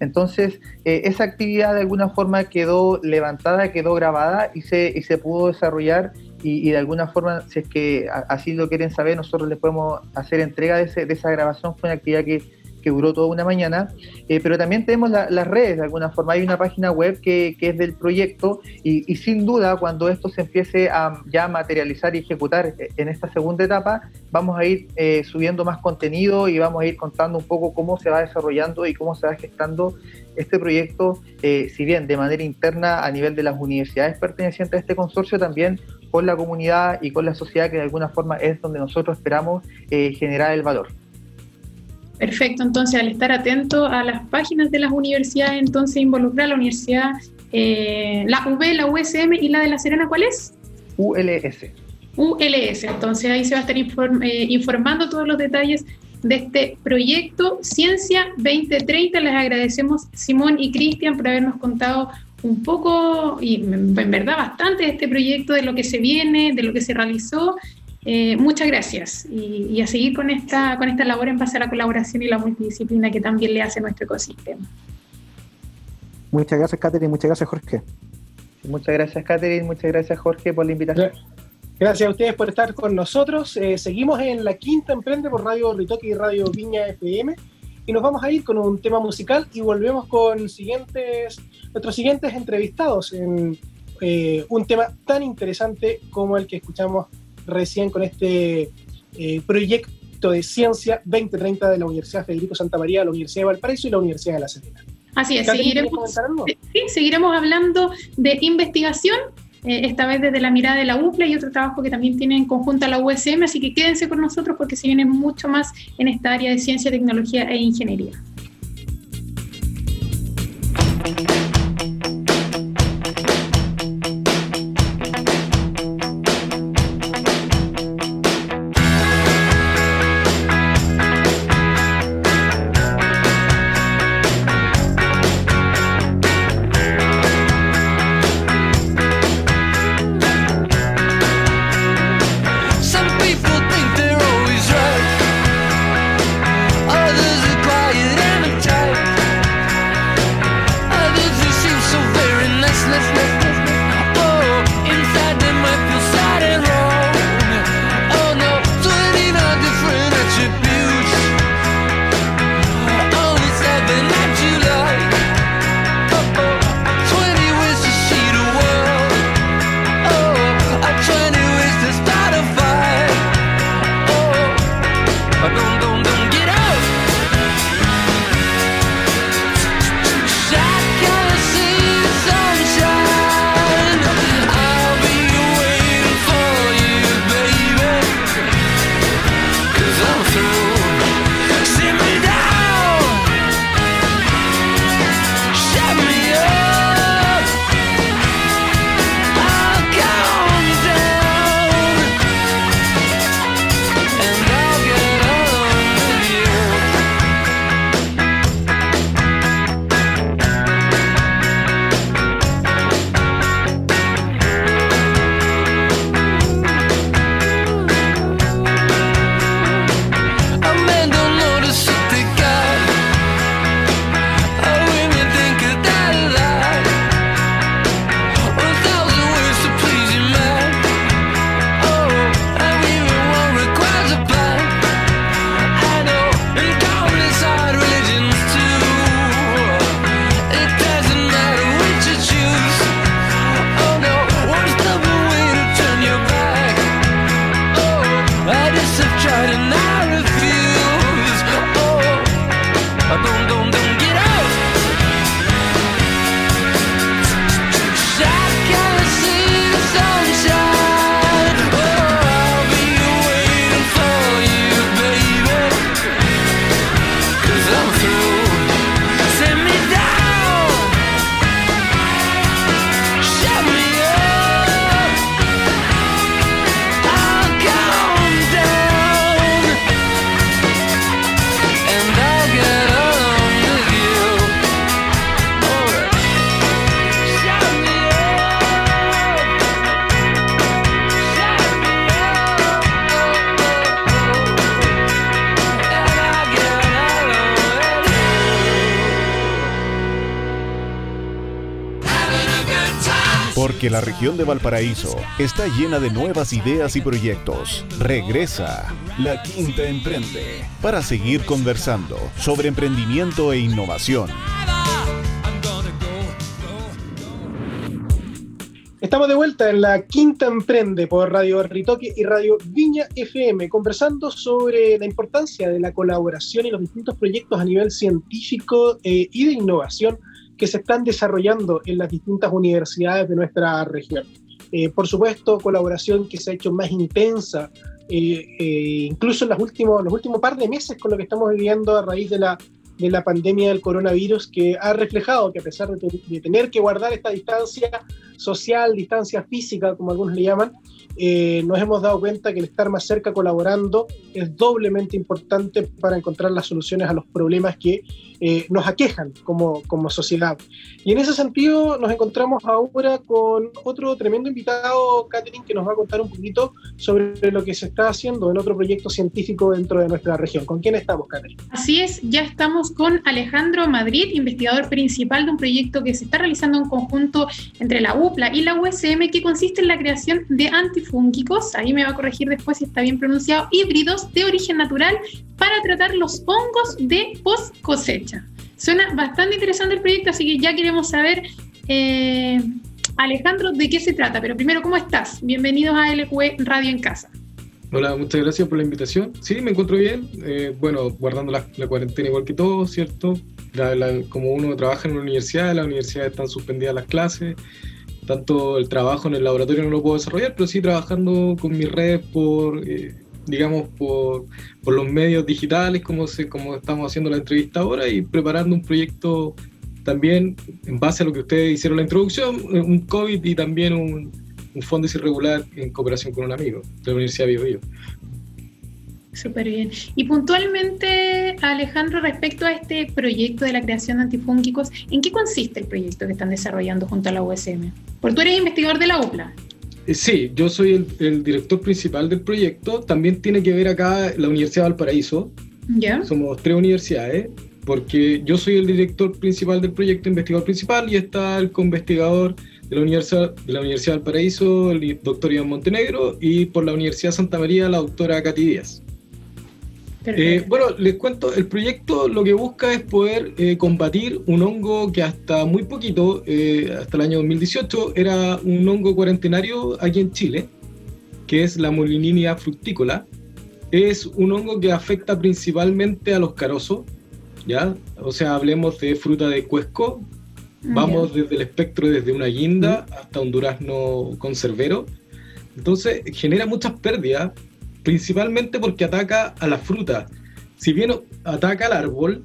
F: Entonces, eh, esa actividad de alguna forma quedó levantada, quedó grabada y se, y se pudo desarrollar y, de alguna forma, si es que así lo quieren saber, nosotros les podemos hacer entrega de, de esa grabación. Fue una actividad que que duró toda una mañana, eh, pero también tenemos las redes de alguna forma. Hay una página web que, es del proyecto y, sin duda cuando esto se empiece a ya materializar y ejecutar eh, en esta segunda etapa, vamos a ir eh, subiendo más contenido y vamos a ir contando un poco cómo se va desarrollando y cómo se va gestando este proyecto, si bien de manera interna a nivel de las universidades pertenecientes a este consorcio, también con la comunidad y con la sociedad que de alguna forma es donde nosotros esperamos generar el valor.
B: Perfecto, entonces al estar atento a las páginas de las universidades, entonces involucrar la universidad, eh, la UB, la USM y la de La Serena, ¿cuál es?
F: ULS.
B: ULS, entonces ahí se va a estar eh, informando todos los detalles de este proyecto Ciencia 2030. Les agradecemos Simón y Cristian por habernos contado un poco y en verdad bastante de este proyecto, de lo que se viene, de lo que se realizó eh, muchas gracias y, a seguir con esta, con esta labor en base a la colaboración y la multidisciplina que también le hace nuestro ecosistema.
E: Muchas gracias, Catherine. Muchas gracias, Jorge.
F: Muchas gracias, Catherine. Muchas gracias, Jorge, por la invitación.
A: Gracias a ustedes por estar con nosotros. Eh, seguimos en la quinta Emprende por Radio Ritoque y Radio Viña FM. Y nos vamos a ir con un tema musical y volvemos con siguientes, nuestros siguientes entrevistados en eh, un tema tan interesante como el que escuchamos recién con este eh, proyecto de ciencia 2030 de la Universidad Federico Santa María, la Universidad de Valparaíso y la Universidad de La Serena.
B: Así es, seguiremos, sí, seguiremos hablando de investigación, eh, esta vez desde la mirada de la UPLA y otro trabajo que también tiene en conjunto la USM, así que quédense con nosotros porque se viene mucho más en esta área de ciencia, tecnología e ingeniería.
D: La región de Valparaíso está llena de nuevas ideas y proyectos. Regresa La Quinta Emprende para seguir conversando sobre emprendimiento e innovación.
A: Estamos de vuelta en la Quinta Emprende por Radio Ritoque y Radio Viña FM, conversando sobre la importancia de la colaboración y los distintos proyectos a nivel científico eh, y de innovación que se están desarrollando en las distintas universidades de nuestra región. Eh, por supuesto, colaboración que se ha hecho más intensa, eh, incluso en los últimos, los últimos par de meses con lo que estamos viviendo a raíz de la de la pandemia del coronavirus que ha reflejado que a pesar de, tener que guardar esta distancia social, distancia física, como algunos le llaman, eh, nos hemos dado cuenta que el estar más cerca colaborando es doblemente importante para encontrar las soluciones a los problemas que eh, nos aquejan como, como sociedad. Y en ese sentido nos encontramos ahora con otro tremendo invitado, Catherine, que nos va a contar un poquito sobre lo que se está haciendo en otro proyecto científico dentro de nuestra región. ¿Con quién estamos, Catherine?
B: Así es, ya estamos con Alejandro Madrid, investigador principal de un proyecto que se está realizando en conjunto entre la UPLA y la USM, que consiste en la creación de antifúngicos, ahí me va a corregir después si está bien pronunciado, híbridos de origen natural para tratar los hongos de post cosecha. Suena bastante interesante el proyecto, así que ya queremos saber, eh, Alejandro, de qué se trata. Pero primero, ¿cómo estás? Bienvenidos a LQE Radio en Casa.
G: Hola, muchas gracias por la invitación. Sí, me encuentro bien. Eh, bueno, guardando la, cuarentena igual que todos, ¿cierto? como uno trabaja en una universidad, en la universidad están suspendidas las clases. Tanto el trabajo en el laboratorio no lo puedo desarrollar, pero sí trabajando con mi red por, eh, digamos, por, por, los medios digitales, como, se, como estamos haciendo la entrevista ahora, y preparando un proyecto también en base a lo que ustedes hicieron la introducción, un COVID y también un, un fondo irregular en cooperación con un amigo de la Universidad de Bio.
B: Súper bien. Y puntualmente, Alejandro, respecto a este proyecto de la creación de antifúngicos, ¿en qué consiste el proyecto que están desarrollando junto a la USM? Porque tú eres investigador de la UPLA.
G: Sí, yo soy el, director principal del proyecto. También tiene que ver acá la Universidad de Valparaíso.
B: ¿Ya?
G: Somos tres universidades, porque yo soy el director principal del proyecto, investigador principal, y está el co-investigador de la Universidad, de la Universidad Valparaíso, el doctor Iván Montenegro, y por la Universidad Santa María, la doctora Katy Díaz. Eh, bueno, les cuento, el proyecto lo que busca es poder eh, combatir un hongo que hasta muy poquito, eh, hasta el año 2018, era un hongo cuarentenario aquí en Chile, que es la Molininia fructícola. Es un hongo que afecta principalmente a los carosos, ¿ya? O sea, hablemos de fruta de cuesco, Vamos desde el espectro, desde una guinda hasta un durazno conservero. Entonces genera muchas pérdidas, principalmente porque ataca a la fruta. Si bien ataca al árbol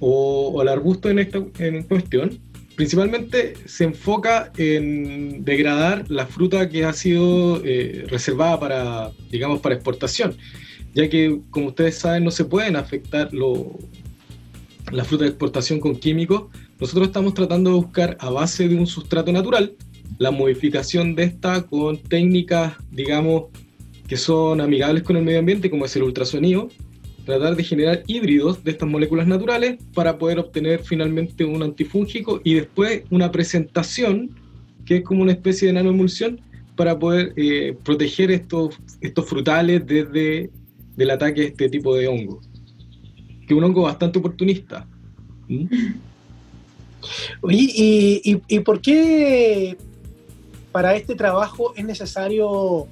G: o, al arbusto en, esta, en cuestión, principalmente se enfoca en degradar la fruta que ha sido eh, reservada para, digamos, para exportación, ya que, como ustedes saben, no se pueden afectar lo, la fruta de exportación con químicos, nosotros estamos tratando de buscar a base de un sustrato natural la modificación de esta con técnicas, digamos, que son amigables con el medio ambiente, como es el ultrasonido, tratar de generar híbridos de estas moléculas naturales para poder obtener finalmente un antifúngico y después una presentación que es como una especie de nanoemulsión para poder eh, proteger estos, estos frutales desde el ataque de este tipo de hongo, que es un hongo bastante oportunista. ¿Mm? (laughs)
A: Oye, ¿y, por qué para este trabajo es necesario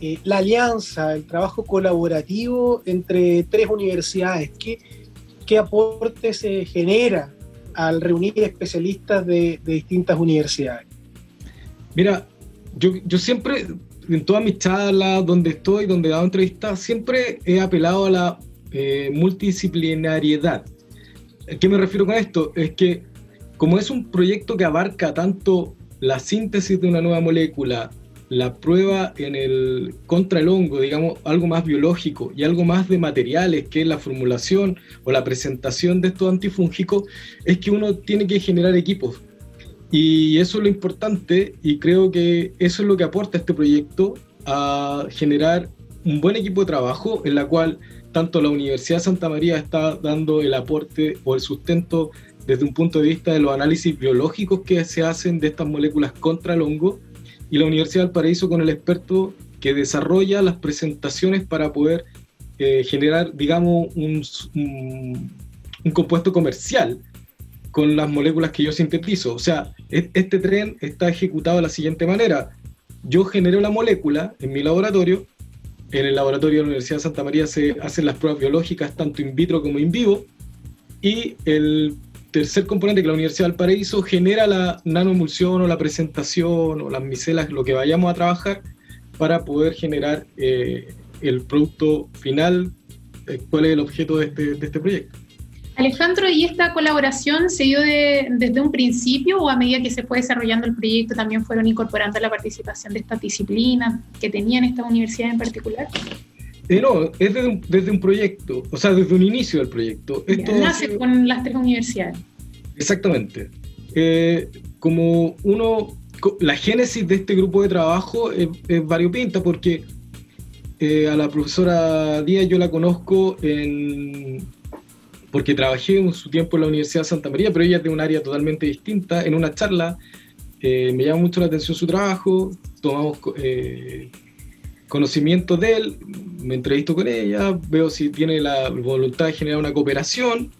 A: eh, la alianza, el trabajo colaborativo entre tres universidades? ¿Qué, qué aporte se genera al reunir especialistas de, distintas universidades?
G: Mira, yo, yo, siempre, en todas mis charlas, donde estoy, donde he dado entrevistas, siempre he apelado a la eh, multidisciplinariedad. ¿A qué me refiero con esto? Es que como es un proyecto que abarca tanto la síntesis de una nueva molécula, la prueba en el contra el hongo, digamos, algo más biológico y algo más de materiales, que la formulación o la presentación de estos antifúngicos, es que uno tiene que generar equipos. Y eso es lo importante y creo que eso es lo que aporta este proyecto a generar un buen equipo de trabajo en la cual tanto la Universidad de Santa María está dando el aporte o el sustento desde un punto de vista de los análisis biológicos que se hacen de estas moléculas contra el hongo, y la Universidad del Paraíso con el experto que desarrolla las presentaciones para poder eh, generar, digamos, un, un, compuesto comercial con las moléculas que yo sintetizo. O sea, este tren está ejecutado de la siguiente manera. Yo genero la molécula en mi laboratorio, en el laboratorio de la Universidad de Santa María se hacen las pruebas biológicas tanto in vitro como in vivo, y el tercer componente que la Universidad del Paraíso genera la nanoemulsión o la presentación o las micelas, lo que vayamos a trabajar, para poder generar eh, el producto final, eh, cuál es el objeto de este, de este proyecto.
B: Alejandro, ¿y esta colaboración se dio desde un principio o a medida que se fue desarrollando el proyecto también fueron incorporando la participación de estas disciplinas que tenían esta universidad en particular?
G: Eh, no, es desde un, desde un, proyecto, o sea, desde un inicio del proyecto.
B: Esto nace con las tres universidades.
G: Exactamente. Eh, como uno, la génesis de este grupo de trabajo es, es variopinta porque eh, a la profesora Díaz yo la conozco en, porque trabajé en su tiempo en la Universidad de Santa María, pero ella es de un área totalmente distinta. En una charla me llama mucho la atención su trabajo, tomamos conocimiento de él, me entrevisto con ella, veo si tiene la voluntad de generar una cooperación.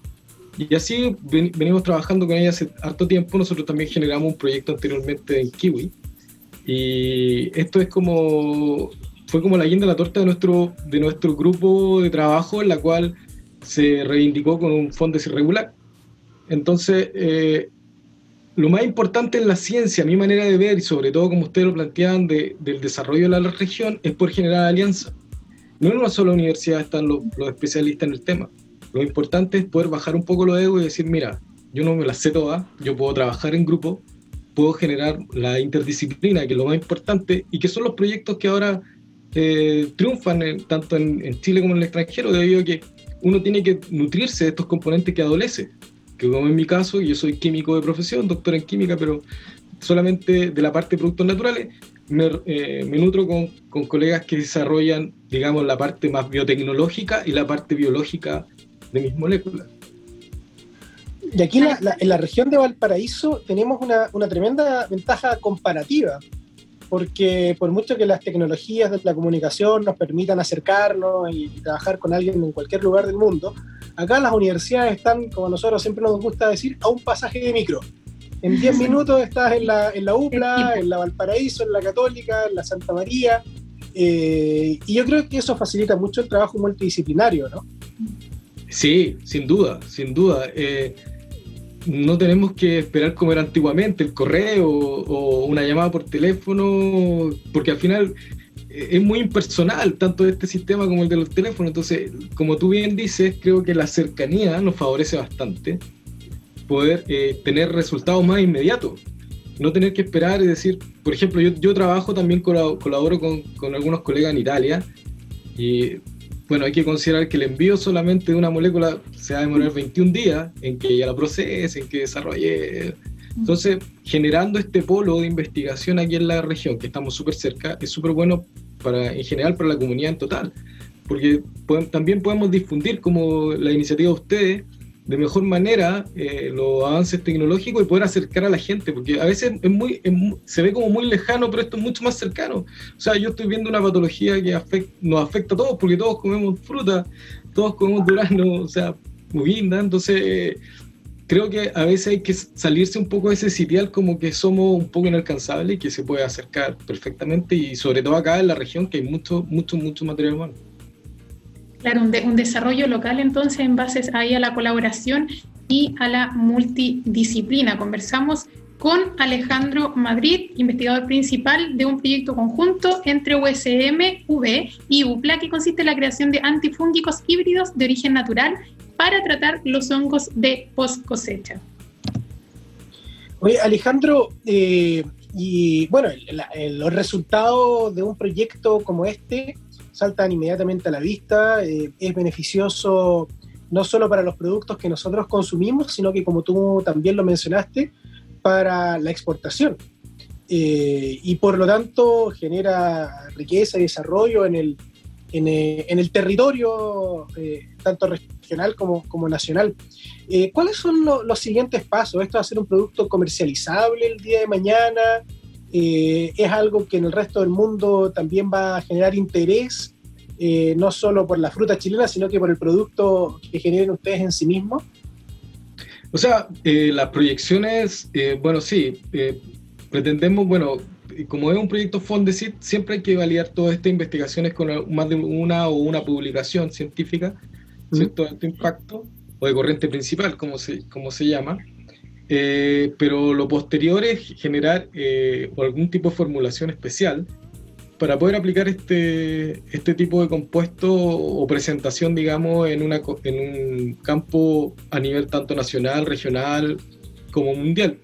G: Y así venimos trabajando con ella hace harto tiempo. Nosotros también generamos un proyecto anteriormente en Kiwi. Y esto es como fue como la guinda de la torta de nuestro, de nuestro grupo de trabajo, en la cual se reivindicó con un fondo irregular. Entonces, eh, lo más importante en la ciencia, mi manera de ver, y sobre todo como ustedes lo plantean, del desarrollo de la región, es por generar alianzas. No en una sola universidad están los, especialistas en el tema. Lo importante es poder bajar un poco los egos y decir, mira, yo no me las sé todas, yo puedo trabajar en grupo, puedo generar la interdisciplina, que es lo más importante, y que son los proyectos que ahora eh, triunfan tanto en, Chile como en el extranjero, debido a que uno tiene que nutrirse de estos componentes que adolece. Como en mi caso, yo soy químico de profesión, doctor en química, pero solamente de la parte de productos naturales, me, eh, nutro con, colegas que desarrollan, digamos, la parte más biotecnológica y la parte biológica de mis moléculas.
A: Y aquí en la región de Valparaíso tenemos una tremenda ventaja comparativa, porque por mucho que las tecnologías de la comunicación nos permitan acercarnos y, trabajar con alguien en cualquier lugar del mundo, acá las universidades están, como a nosotros siempre nos gusta decir, a un pasaje de micro. En 10 minutos estás en la, en la UPLA, en la Valparaíso, en la Católica, en la Santa María, eh, y yo creo que eso facilita mucho el trabajo multidisciplinario, ¿no?
G: Sí, sin duda, sin duda. Eh, no tenemos que esperar como era antiguamente, el correo o una llamada por teléfono, porque al final es muy impersonal, tanto este sistema como el de los teléfonos. Entonces, como tú bien dices, creo que la cercanía nos favorece bastante poder eh, tener resultados más inmediatos. No tener que esperar y decir, por ejemplo, yo, yo trabajo también, colaboro con, con algunos colegas en Italia y bueno, hay que considerar que el envío solamente de una molécula se va a demorar 21 días en que ella la procese, en que desarrolle. Entonces, generando este polo de investigación aquí en la región, que estamos súper cerca, es súper bueno para, en general para la comunidad en total, porque también podemos difundir como la iniciativa de ustedes de mejor manera eh, los avances tecnológicos y poder acercar a la gente, porque a veces es muy, se ve como muy lejano, pero esto es mucho más cercano. O sea, yo estoy viendo una patología que nos afecta a todos, porque todos comemos fruta, todos comemos durazno, o sea, muy linda, entonces creo que a veces hay que salirse un poco de ese sitial como que somos un poco inalcanzables y que se puede acercar perfectamente y sobre todo acá en la región que hay mucho, mucho, mucho material humano.
B: Claro, un, desarrollo local entonces en base ahí a la colaboración y a la multidisciplina. Conversamos con Alejandro Madrid, investigador principal de un proyecto conjunto entre USM, V y UPLA, que consiste en la creación de antifúngicos híbridos de origen natural para tratar los hongos de post cosecha.
A: Oye, Alejandro, eh, y bueno, los resultados de un proyecto como este saltan inmediatamente a la vista, eh, es beneficioso no solo para los productos que nosotros consumimos, sino que como tú también lo mencionaste, para la exportación. Eh, y por lo tanto genera riqueza y desarrollo en el, en, eh, el territorio, tanto regional como, nacional. ¿Cuáles son los siguientes pasos? ¿Esto va a ser un producto comercializable el día de mañana? eh, es algo que en el resto del mundo también va a generar interés, eh, no solo por la fruta chilena, sino que por el producto que generen ustedes en sí mismos.
G: O sea, eh, las proyecciones, bueno, sí, pretendemos, bueno, como es un proyecto Fondesit, siempre hay que validar todas estas investigaciones con más de una o una publicación científica, ¿cierto? De alto impacto, o de corriente principal, como se, como se llama. Eh, pero lo posterior es generar eh, algún tipo de formulación especial para poder aplicar este, este tipo de compuesto o presentación, digamos, en, una, en un campo a nivel tanto nacional, regional como mundial.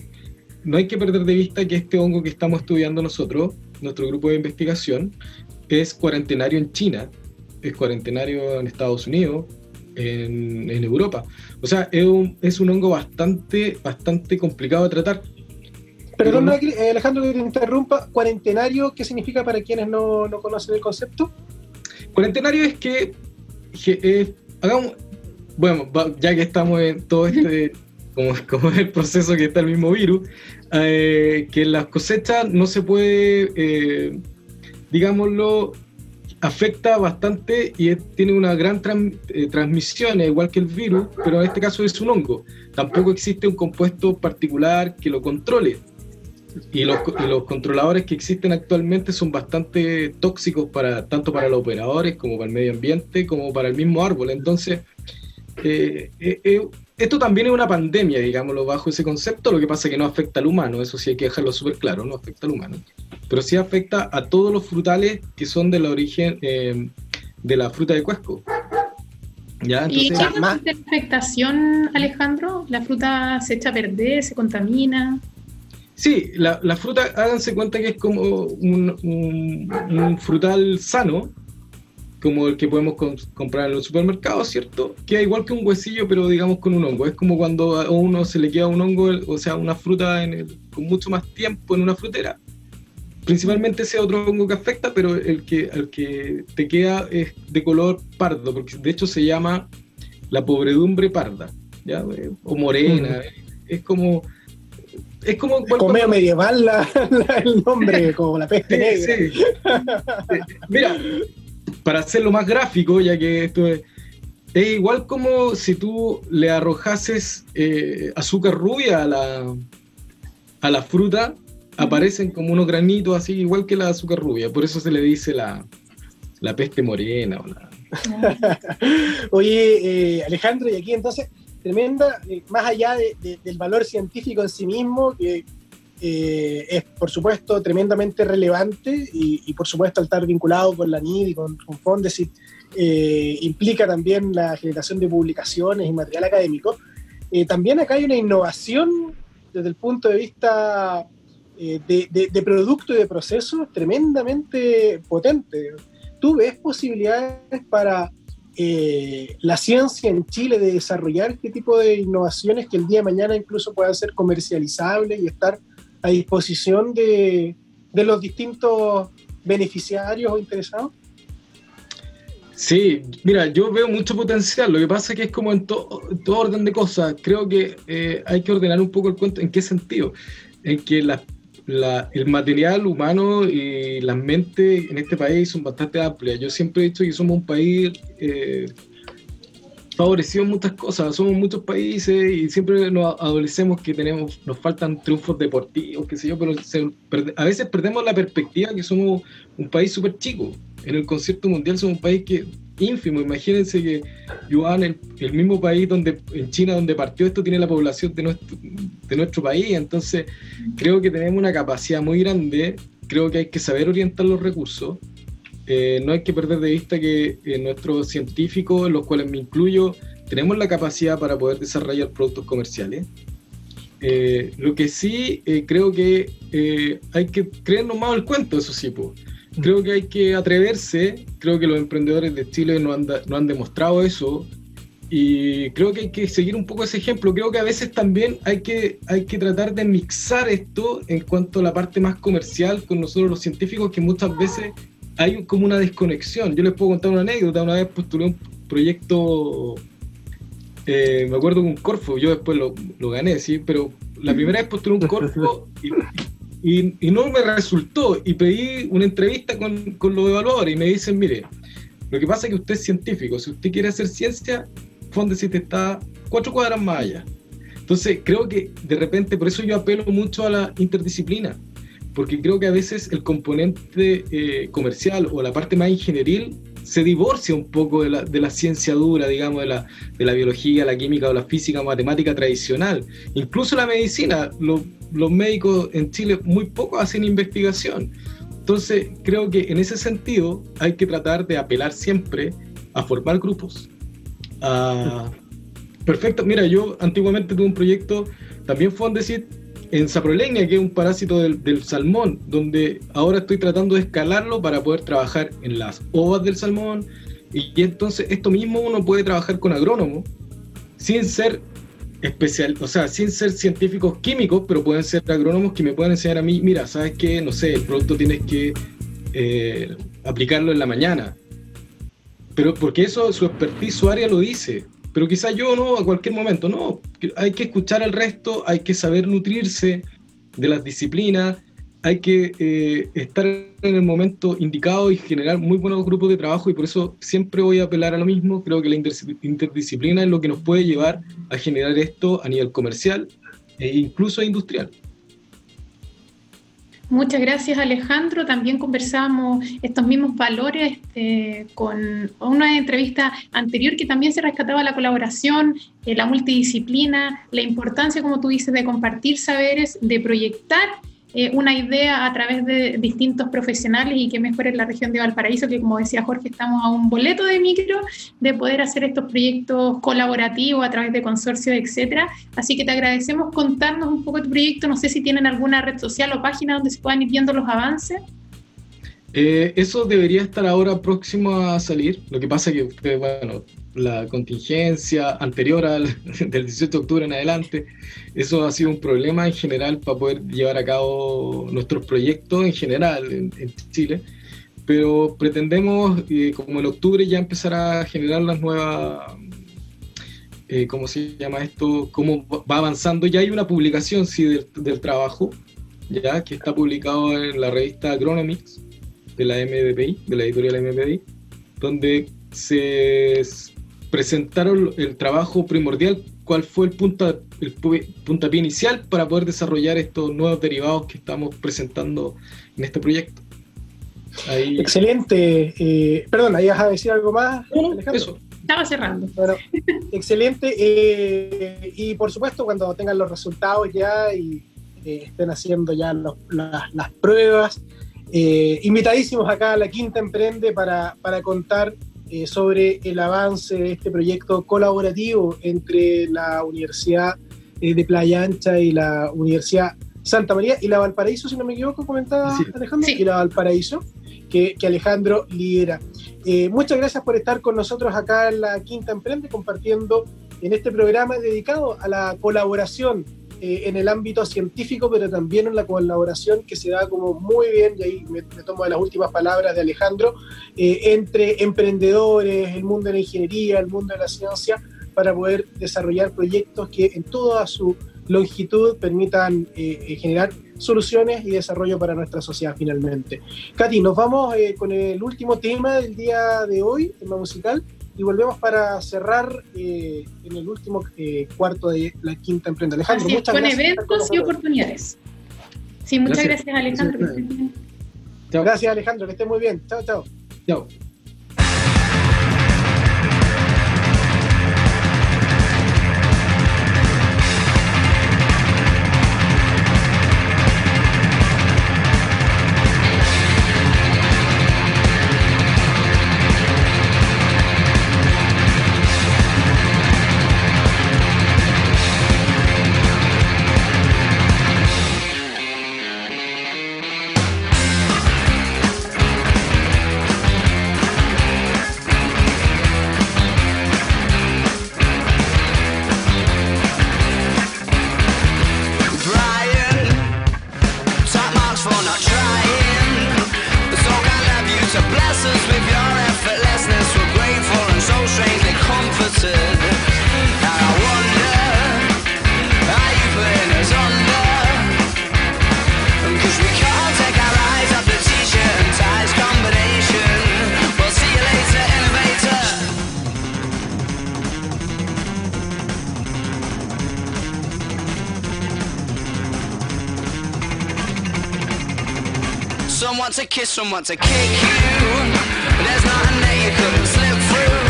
G: No hay que perder de vista que este hongo que estamos estudiando nosotros, nuestro grupo de investigación, es cuarentenario en China, es cuarentenario en Estados Unidos, en, Europa. O sea, es un, es un hongo bastante, bastante complicado de tratar.
A: Perdón, eh, Alejandro, que te interrumpa. ¿Cuarentenario qué significa para quienes no, no conocen el concepto?
G: Cuarentenario es que, eh, hagamos, bueno, ya que estamos en todo este, (laughs) como, (laughs) como el proceso que está el mismo virus, eh, que las cosechas no se puede, digámoslo, afecta bastante y tiene una gran eh, transmisión, igual que el virus, pero en este caso es un hongo. Tampoco existe un compuesto particular que lo controle. Y los, controladores que existen actualmente son bastante tóxicos para tanto para los operadores como para el medio ambiente como para el mismo árbol. Entonces, eh, eh, esto también es una pandemia, digámoslo, bajo ese concepto, lo que pasa es que no afecta al humano, eso sí hay que dejarlo súper claro, no afecta al humano pero sí afecta a todos los frutales que son del origen eh, de la fruta de cuesco.
B: ¿Ya? ¿Y qué es la afectación, Alejandro? ¿La fruta se echa a perder, se contamina?
G: Sí, la, fruta, háganse cuenta que es como un, frutal sano, como el que podemos comprar en los supermercados, ¿cierto? Que es igual que un huesillo, pero digamos con un hongo. Es como cuando a uno se le queda un hongo, o sea, una fruta con mucho más tiempo en una frutera principalmente ese otro hongo que afecta, pero el que, el que te queda es de color pardo, porque de hecho se llama la pobredumbre parda, ¿ya? o morena, es como...
A: Es como, medio medieval el nombre, (laughs) como la peste negra. (laughs)
G: Mira, para hacerlo más gráfico, ya que esto es, igual como si tú le arrojases eh, azúcar rubia a la, a la fruta aparecen como unos granitos así, igual que la azúcar rubia. Por eso se le dice la, peste morena. (laughs)
A: Oye, eh, Alejandro, y aquí entonces, tremenda, eh, más allá del valor científico en sí mismo, que eh, es por supuesto tremendamente relevante y, por supuesto al estar vinculado con la NID y con, con Fondesit, implica también la generación de publicaciones y material académico. también acá hay una innovación desde el punto de vista eh, de, producto y de proceso tremendamente potente. ¿Tú ves posibilidades para eh, la ciencia en Chile de desarrollar este tipo de innovaciones que el día de mañana incluso puedan ser comercializables y estar a disposición de, los distintos beneficiarios o interesados?
G: Sí, mira, yo veo mucho potencial. Lo que pasa es que es como en, todo orden de cosas. Creo que eh, hay que ordenar un poco el cuento. ¿En qué sentido? En que las el material humano y las mentes en este país son bastante amplias. Yo siempre he dicho que somos un país eh, favorecido en muchas cosas, somos muchos países y siempre nos adolecemos que tenemos, nos faltan triunfos deportivos, qué sé yo, pero a veces perdemos la perspectiva que somos un país súper chico. En el concierto mundial somos un país que ínfimo. Imagínense que Yuan, el, el, mismo país donde en China donde partió esto, tiene la población de nuestro, de nuestro país. Entonces, creo que tenemos una capacidad muy grande. Creo que hay que saber orientar los recursos. Eh, no hay que perder de vista que eh, nuestros científicos, en los cuales me incluyo, tenemos la capacidad para poder desarrollar productos comerciales. Eh, lo que sí creo que hay que creernos más el cuento, eso sí, pues Creo que hay que atreverse, creo que los emprendedores de Chile no han, no han demostrado eso y creo que hay que seguir un poco ese ejemplo. Creo que a veces también hay que, hay que tratar de mixar esto en cuanto a la parte más comercial con nosotros los científicos, que muchas veces hay como una desconexión. Yo les puedo contar una anécdota. Una vez postulé un proyecto, eh, me acuerdo con un Corfo, yo después lo, gané, sí, pero la primera vez postulé un Corfo y no me resultó. Y pedí una entrevista con, con los evaluadores y me dicen, mire, lo que pasa es que usted es científico. Si usted quiere hacer ciencia, Fondesit está cuatro cuadras más allá. Entonces, creo que de repente, por eso yo apelo mucho a la interdisciplina, porque creo que a veces el componente eh, comercial o la parte más ingenieril se divorcia un poco de la, de la ciencia dura, digamos, de la, de la, biología, la química o la física, matemática tradicional. Incluso la medicina, lo, los médicos en Chile muy poco hacen investigación. Entonces, creo que en ese sentido hay que tratar de apelar siempre a formar grupos. Perfecto, mira, yo antiguamente tuve un proyecto, también fue decir en saprolegnia, que es un parásito del, salmón, donde ahora estoy tratando de escalarlo para poder trabajar en las ovas del salmón. Y, entonces esto mismo uno puede trabajar con agrónomo sin ser especial, o sea, sin ser científicos químicos, pero pueden ser agrónomos que me puedan enseñar a mí, mira, sabes que, no sé, el producto tienes que eh, aplicarlo en la mañana. Pero porque eso, su expertise, su área lo dice. Pero quizás yo no, a cualquier momento, no. Hay que escuchar al resto, hay que saber nutrirse de las disciplinas, hay que eh, estar en el momento indicado y generar muy buenos grupos de trabajo y por eso siempre voy a apelar a lo mismo. Creo que la interdisciplina es lo que nos puede llevar a generar esto a nivel comercial e incluso industrial.
B: Muchas gracias Alejandro. También conversamos estos mismos valores este, con una entrevista anterior que también se rescataba la colaboración, eh, la multidisciplina, la importancia, como tú dices, de compartir saberes, de proyectar eh, una idea a través de distintos profesionales y que mejor en la región de Valparaíso, que como decía Jorge, estamos a un boleto de micro de poder hacer estos proyectos colaborativos a través de consorcios, etcétera. Así que te agradecemos contarnos un poco tu proyecto. No sé si tienen alguna red social o página donde se puedan ir viendo los avances.
G: Eh, eso debería estar ahora próximo a salir. Lo que pasa es que, bueno, la contingencia anterior al (laughs) del 18 de octubre en adelante, eso ha sido un problema en general para poder llevar a cabo nuestros proyectos en general en, en Chile. Pero pretendemos, eh, como en octubre, ya empezar a generar las nuevas, eh, ¿cómo se llama esto? ¿Cómo va avanzando? Ya hay una publicación, sí, del, del trabajo, ya que está publicado en la revista Agronomics de la MBPI, de la editorial MBPI, donde se presentaron el trabajo primordial, cuál fue el, punta, el puntapié inicial para poder desarrollar estos nuevos derivados que estamos presentando en este proyecto.
A: Ahí... Excelente. Eh, perdón, ¿ahí vas a decir algo más?
B: Eso. Estaba cerrando.
A: Bueno, excelente. Eh, y por supuesto, cuando tengan los resultados ya y eh, estén haciendo ya los, las, las, pruebas, eh, invitadísimos acá a la Quinta Emprende para, para contar eh, sobre el avance de este proyecto colaborativo entre la Universidad eh, de Playa Ancha y la Universidad Santa María y la Valparaíso, si no me equivoco, comentaba sí. Alejandro, sí. y la Valparaíso, que, que Alejandro lidera. Eh, muchas gracias por estar con nosotros acá en la Quinta Emprende, compartiendo en este programa dedicado a la colaboración eh, en el ámbito científico, pero también en la colaboración que se da como muy bien, y ahí me, me tomo de las últimas palabras de Alejandro, eh, entre emprendedores, el mundo de la ingeniería, el mundo de la ciencia, para poder desarrollar proyectos que en toda su longitud permitan eh, generar soluciones y desarrollo para nuestra sociedad finalmente. Katy, nos vamos eh, con el último tema del día de hoy, tema musical, y volvemos para cerrar eh, en el último eh, cuarto de la quinta emprenda. Alejandro,
B: Así
A: muchas
B: con
A: gracias.
B: eventos y oportunidades. Sí, muchas gracias, gracias Alejandro.
A: Gracias. gracias, Alejandro, que esté muy bien. Chao, chao.
G: Chao.
C: Someone to kiss, someone to kick you. There's nothing that you couldn't slip through.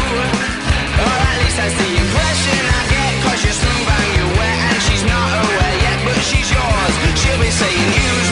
C: Or at least that's the impression I get. Cause you're smooth and you're wet and she's not aware yet, but she's yours. She'll be saying, use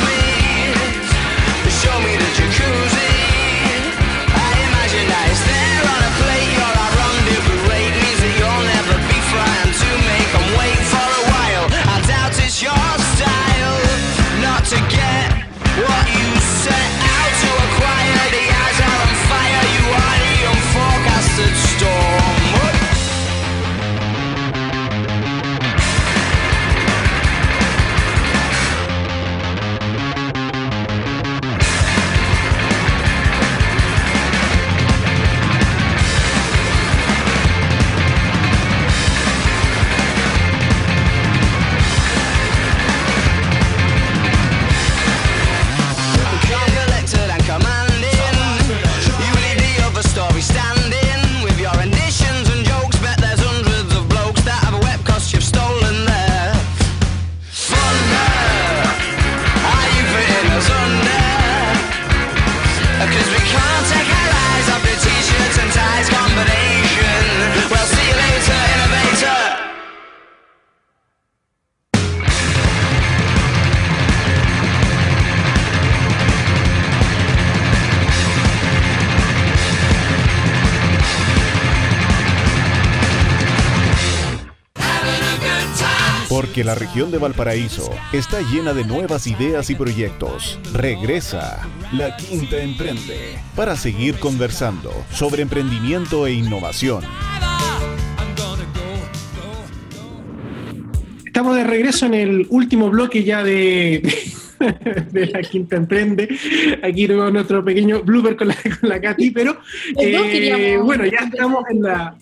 D: Porque la región de Valparaíso está llena de nuevas ideas y proyectos. Regresa La Quinta Emprende para seguir conversando sobre emprendimiento e innovación.
A: Estamos de regreso en el último bloque ya de, de la Quinta Emprende. Aquí tenemos nuestro pequeño blooper con la, con la Katy, pero eh, bueno, ya estamos en la...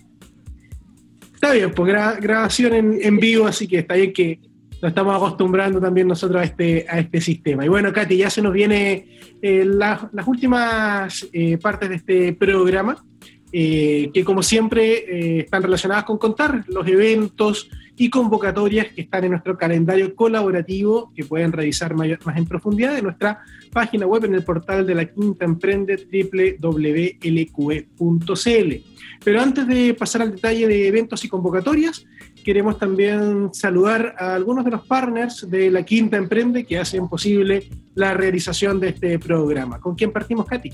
A: Está bien, pues gra- grabación en, en vivo, así que está bien que nos estamos acostumbrando también nosotros a este, a este sistema. Y bueno, Katy, ya se nos viene eh, la- las últimas eh, partes de este programa, eh, que como siempre eh, están relacionadas con contar los eventos y convocatorias que están en nuestro calendario colaborativo, que pueden revisar mayor- más en profundidad en nuestra página web en el portal de la Quinta Emprende www.lqe.cl. Pero antes de pasar al detalle de eventos y convocatorias, queremos también saludar a algunos de los partners de la Quinta Emprende que hacen posible la realización de este programa. ¿Con quién partimos, Katy?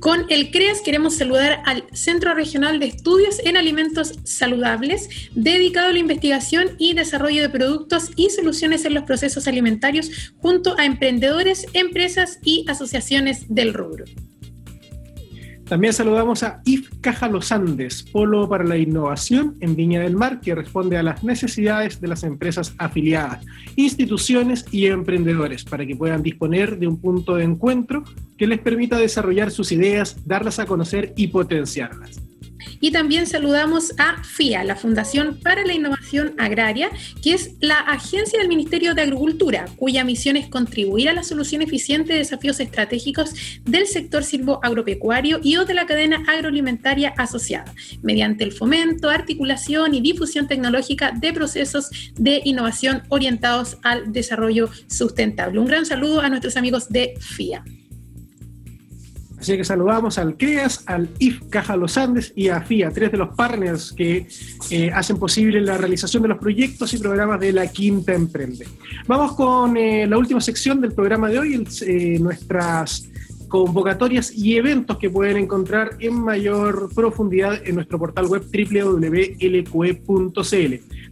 B: Con el CREAS queremos saludar al Centro Regional de Estudios en Alimentos Saludables, dedicado a la investigación y desarrollo de productos y soluciones en los procesos alimentarios, junto a emprendedores, empresas y asociaciones del rubro.
A: También saludamos a IF Caja Los Andes, polo para la innovación en Viña del Mar, que responde a las necesidades de las empresas afiliadas, instituciones y emprendedores, para que puedan disponer de un punto de encuentro que les permita desarrollar sus ideas, darlas a conocer y potenciarlas.
B: Y también saludamos a FIA, la Fundación para la Innovación Agraria, que es la agencia del Ministerio de Agricultura, cuya misión es contribuir a la solución eficiente de desafíos estratégicos del sector silvoagropecuario y o de la cadena agroalimentaria asociada, mediante el fomento, articulación y difusión tecnológica de procesos de innovación orientados al desarrollo sustentable. Un gran saludo a nuestros amigos de FIA.
A: Así que saludamos al CREAS, al IF Caja Los Andes y a FIA, tres de los partners que eh, hacen posible la realización de los proyectos y programas de la Quinta Emprende. Vamos con eh, la última sección del programa de hoy, eh, nuestras convocatorias y eventos que pueden encontrar en mayor profundidad en nuestro portal web www.lqe.cl.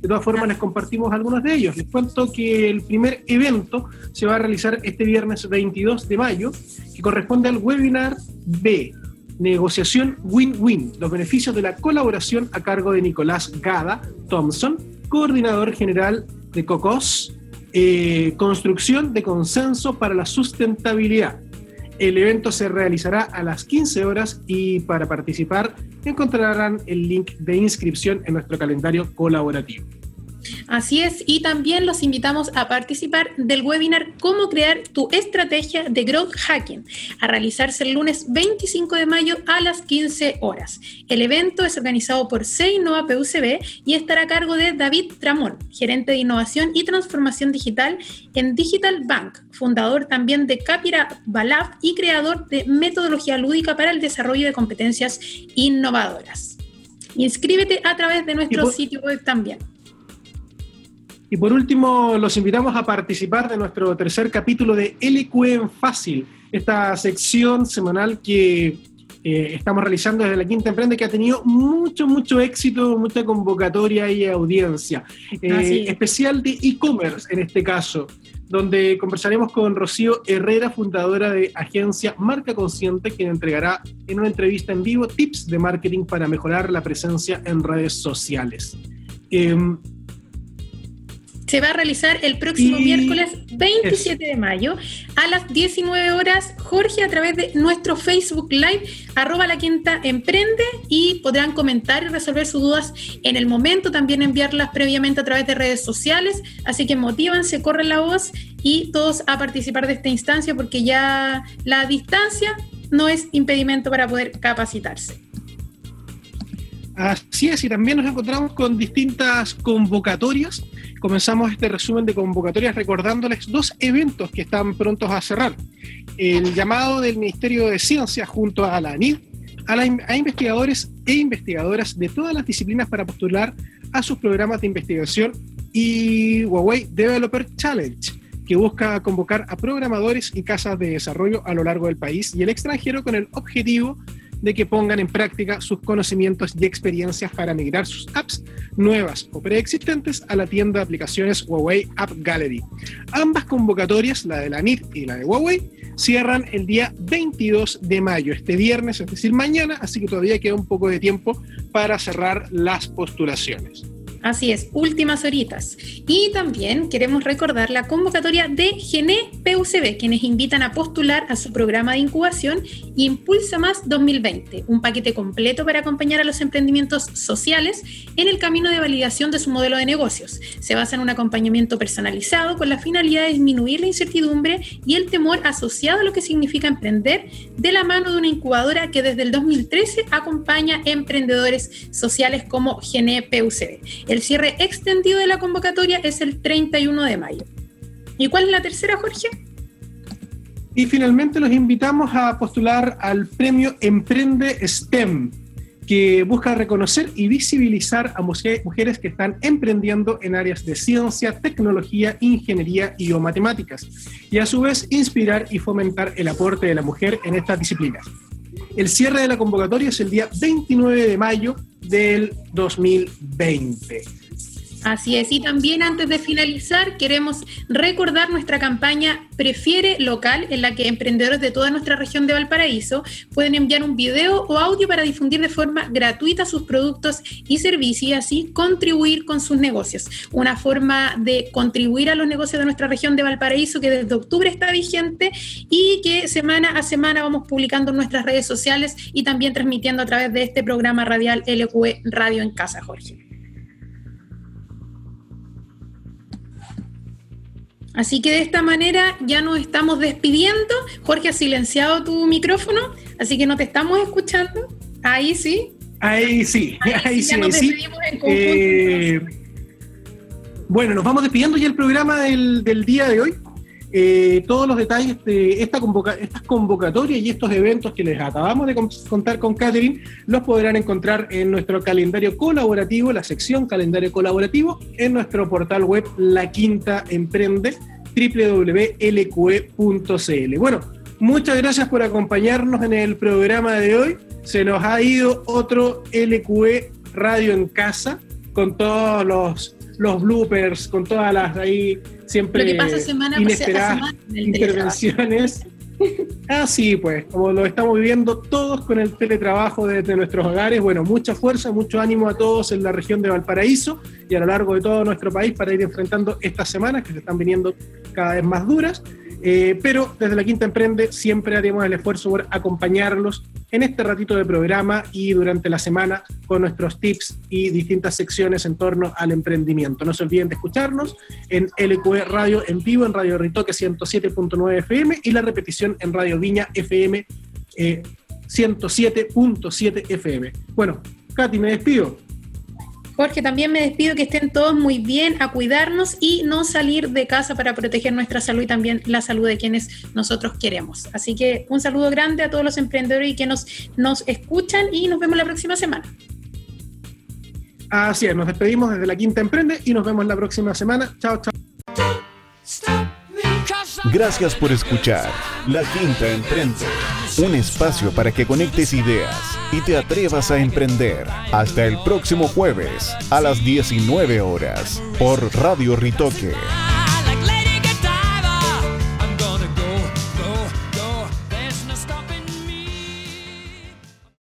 A: De todas formas, les compartimos algunos de ellos. Les cuento que el primer evento se va a realizar este viernes 22 de mayo, que corresponde al webinar B, Negociación Win-Win, los beneficios de la colaboración a cargo de Nicolás Gada Thompson, coordinador general de COCOS, eh, Construcción de Consenso para la Sustentabilidad. El evento se realizará a las 15 horas y para participar encontrarán el link de inscripción en nuestro calendario colaborativo.
B: Así es, y también los invitamos a participar del webinar Cómo crear tu estrategia de growth hacking, a realizarse el lunes 25 de mayo a las 15 horas. El evento es organizado por Seinova PUCB y estará a cargo de David Tramón, gerente de innovación y transformación digital en Digital Bank, fundador también de Capira Balab y creador de metodología lúdica para el desarrollo de competencias innovadoras. Inscríbete a través de nuestro sitio web también.
A: Y por último, los invitamos a participar de nuestro tercer capítulo de LQ en Fácil, esta sección semanal que eh, estamos realizando desde la Quinta Emprende, que ha tenido mucho, mucho éxito, mucha convocatoria y audiencia. Eh, especial de e-commerce en este caso, donde conversaremos con Rocío Herrera, fundadora de agencia Marca Consciente, quien entregará en una entrevista en vivo tips de marketing para mejorar la presencia en redes sociales. Em,
B: se va a realizar el próximo miércoles 27 de mayo a las 19 horas. Jorge, a través de nuestro Facebook Live, arroba la quinta emprende y podrán comentar y resolver sus dudas en el momento, también enviarlas previamente a través de redes sociales. Así que motívanse, corren la voz y todos a participar de esta instancia porque ya la distancia no es impedimento para poder capacitarse.
A: Así es, y también nos encontramos con distintas convocatorias comenzamos este resumen de convocatorias recordándoles dos eventos que están prontos a cerrar. El llamado del Ministerio de Ciencia junto a la ANID a, investigadores e investigadoras de todas las disciplinas para postular a sus programas de investigación y Huawei Developer Challenge, que busca convocar a programadores y casas de desarrollo a lo largo del país y el extranjero con el objetivo de que pongan en práctica sus conocimientos y experiencias para migrar sus apps nuevas o preexistentes a la tienda de aplicaciones Huawei App Gallery. Ambas convocatorias, la de la NIT y la de Huawei, cierran el día 22 de mayo, este viernes, es decir, mañana, así que todavía queda un poco de tiempo para cerrar las postulaciones.
B: Así es, últimas horitas. Y también queremos recordar la convocatoria de Gene PUCB, quienes invitan a postular a su programa de incubación Impulsa Más 2020, un paquete completo para acompañar a los emprendimientos sociales en el camino de validación de su modelo de negocios. Se basa en un acompañamiento personalizado con la finalidad de disminuir la incertidumbre y el temor asociado a lo que significa emprender de la mano de una incubadora que desde el 2013 acompaña emprendedores sociales como Gene PUCB. El cierre extendido de la convocatoria es el 31 de mayo. ¿Y cuál es la tercera, Jorge?
A: Y finalmente los invitamos a postular al premio Emprende STEM, que busca reconocer y visibilizar a mujeres que están emprendiendo en áreas de ciencia, tecnología, ingeniería y o matemáticas, y a su vez inspirar y fomentar el aporte de la mujer en estas disciplinas. El cierre de la convocatoria es el día 29 de mayo del 2020.
B: Así es, y también antes de finalizar queremos recordar nuestra campaña Prefiere Local, en la que emprendedores de toda nuestra región de Valparaíso pueden enviar un video o audio para difundir de forma gratuita sus productos y servicios y así contribuir con sus negocios. Una forma de contribuir a los negocios de nuestra región de Valparaíso que desde octubre está vigente y que semana a semana vamos publicando en nuestras redes sociales y también transmitiendo a través de este programa radial LQE Radio en Casa, Jorge. Así que de esta manera ya nos estamos despidiendo. Jorge ha silenciado tu micrófono, así que no te estamos escuchando. Ahí sí.
A: Ahí sí, ahí, sí. sí. Eh, bueno, nos vamos despidiendo ya el programa del, día de hoy. Eh, todos los detalles de esta estas convocatorias y estos eventos que les acabamos de contar con Catherine los podrán encontrar en nuestro calendario colaborativo, la sección calendario colaborativo, en nuestro portal web La Quinta Emprende www.lqe.cl. Bueno, muchas gracias por acompañarnos en el programa de hoy. Se nos ha ido otro LQE Radio en Casa con todos los, los bloopers, con todas las ahí siempre inesperadas intervenciones. Ah, sí, pues, como lo estamos viviendo todos con el teletrabajo desde nuestros hogares, bueno, mucha fuerza, mucho ánimo a todos en la región de Valparaíso y a lo largo de todo nuestro país para ir enfrentando estas semanas que se están viniendo cada vez más duras. Eh, pero desde la Quinta Emprende siempre haremos el esfuerzo por acompañarlos en este ratito de programa y durante la semana con nuestros tips y distintas secciones en torno al emprendimiento. No se olviden de escucharnos en LQE Radio en vivo, en Radio Ritoque 107.9 FM y la repetición en Radio Viña FM 107.7 FM. Bueno, Katy, me despido.
B: Jorge, también me despido que estén todos muy bien, a cuidarnos y no salir de casa para proteger nuestra salud y también la salud de quienes nosotros queremos. Así que un saludo grande a todos los emprendedores y que nos, nos escuchan y nos vemos la próxima semana.
A: Así es, nos despedimos desde la Quinta Emprende y nos vemos la próxima semana. Chao, chao.
D: Gracias por escuchar La Quinta Emprende, un espacio para que conectes ideas y te atrevas a emprender. Hasta el próximo jueves a las 19 horas por Radio Ritoque.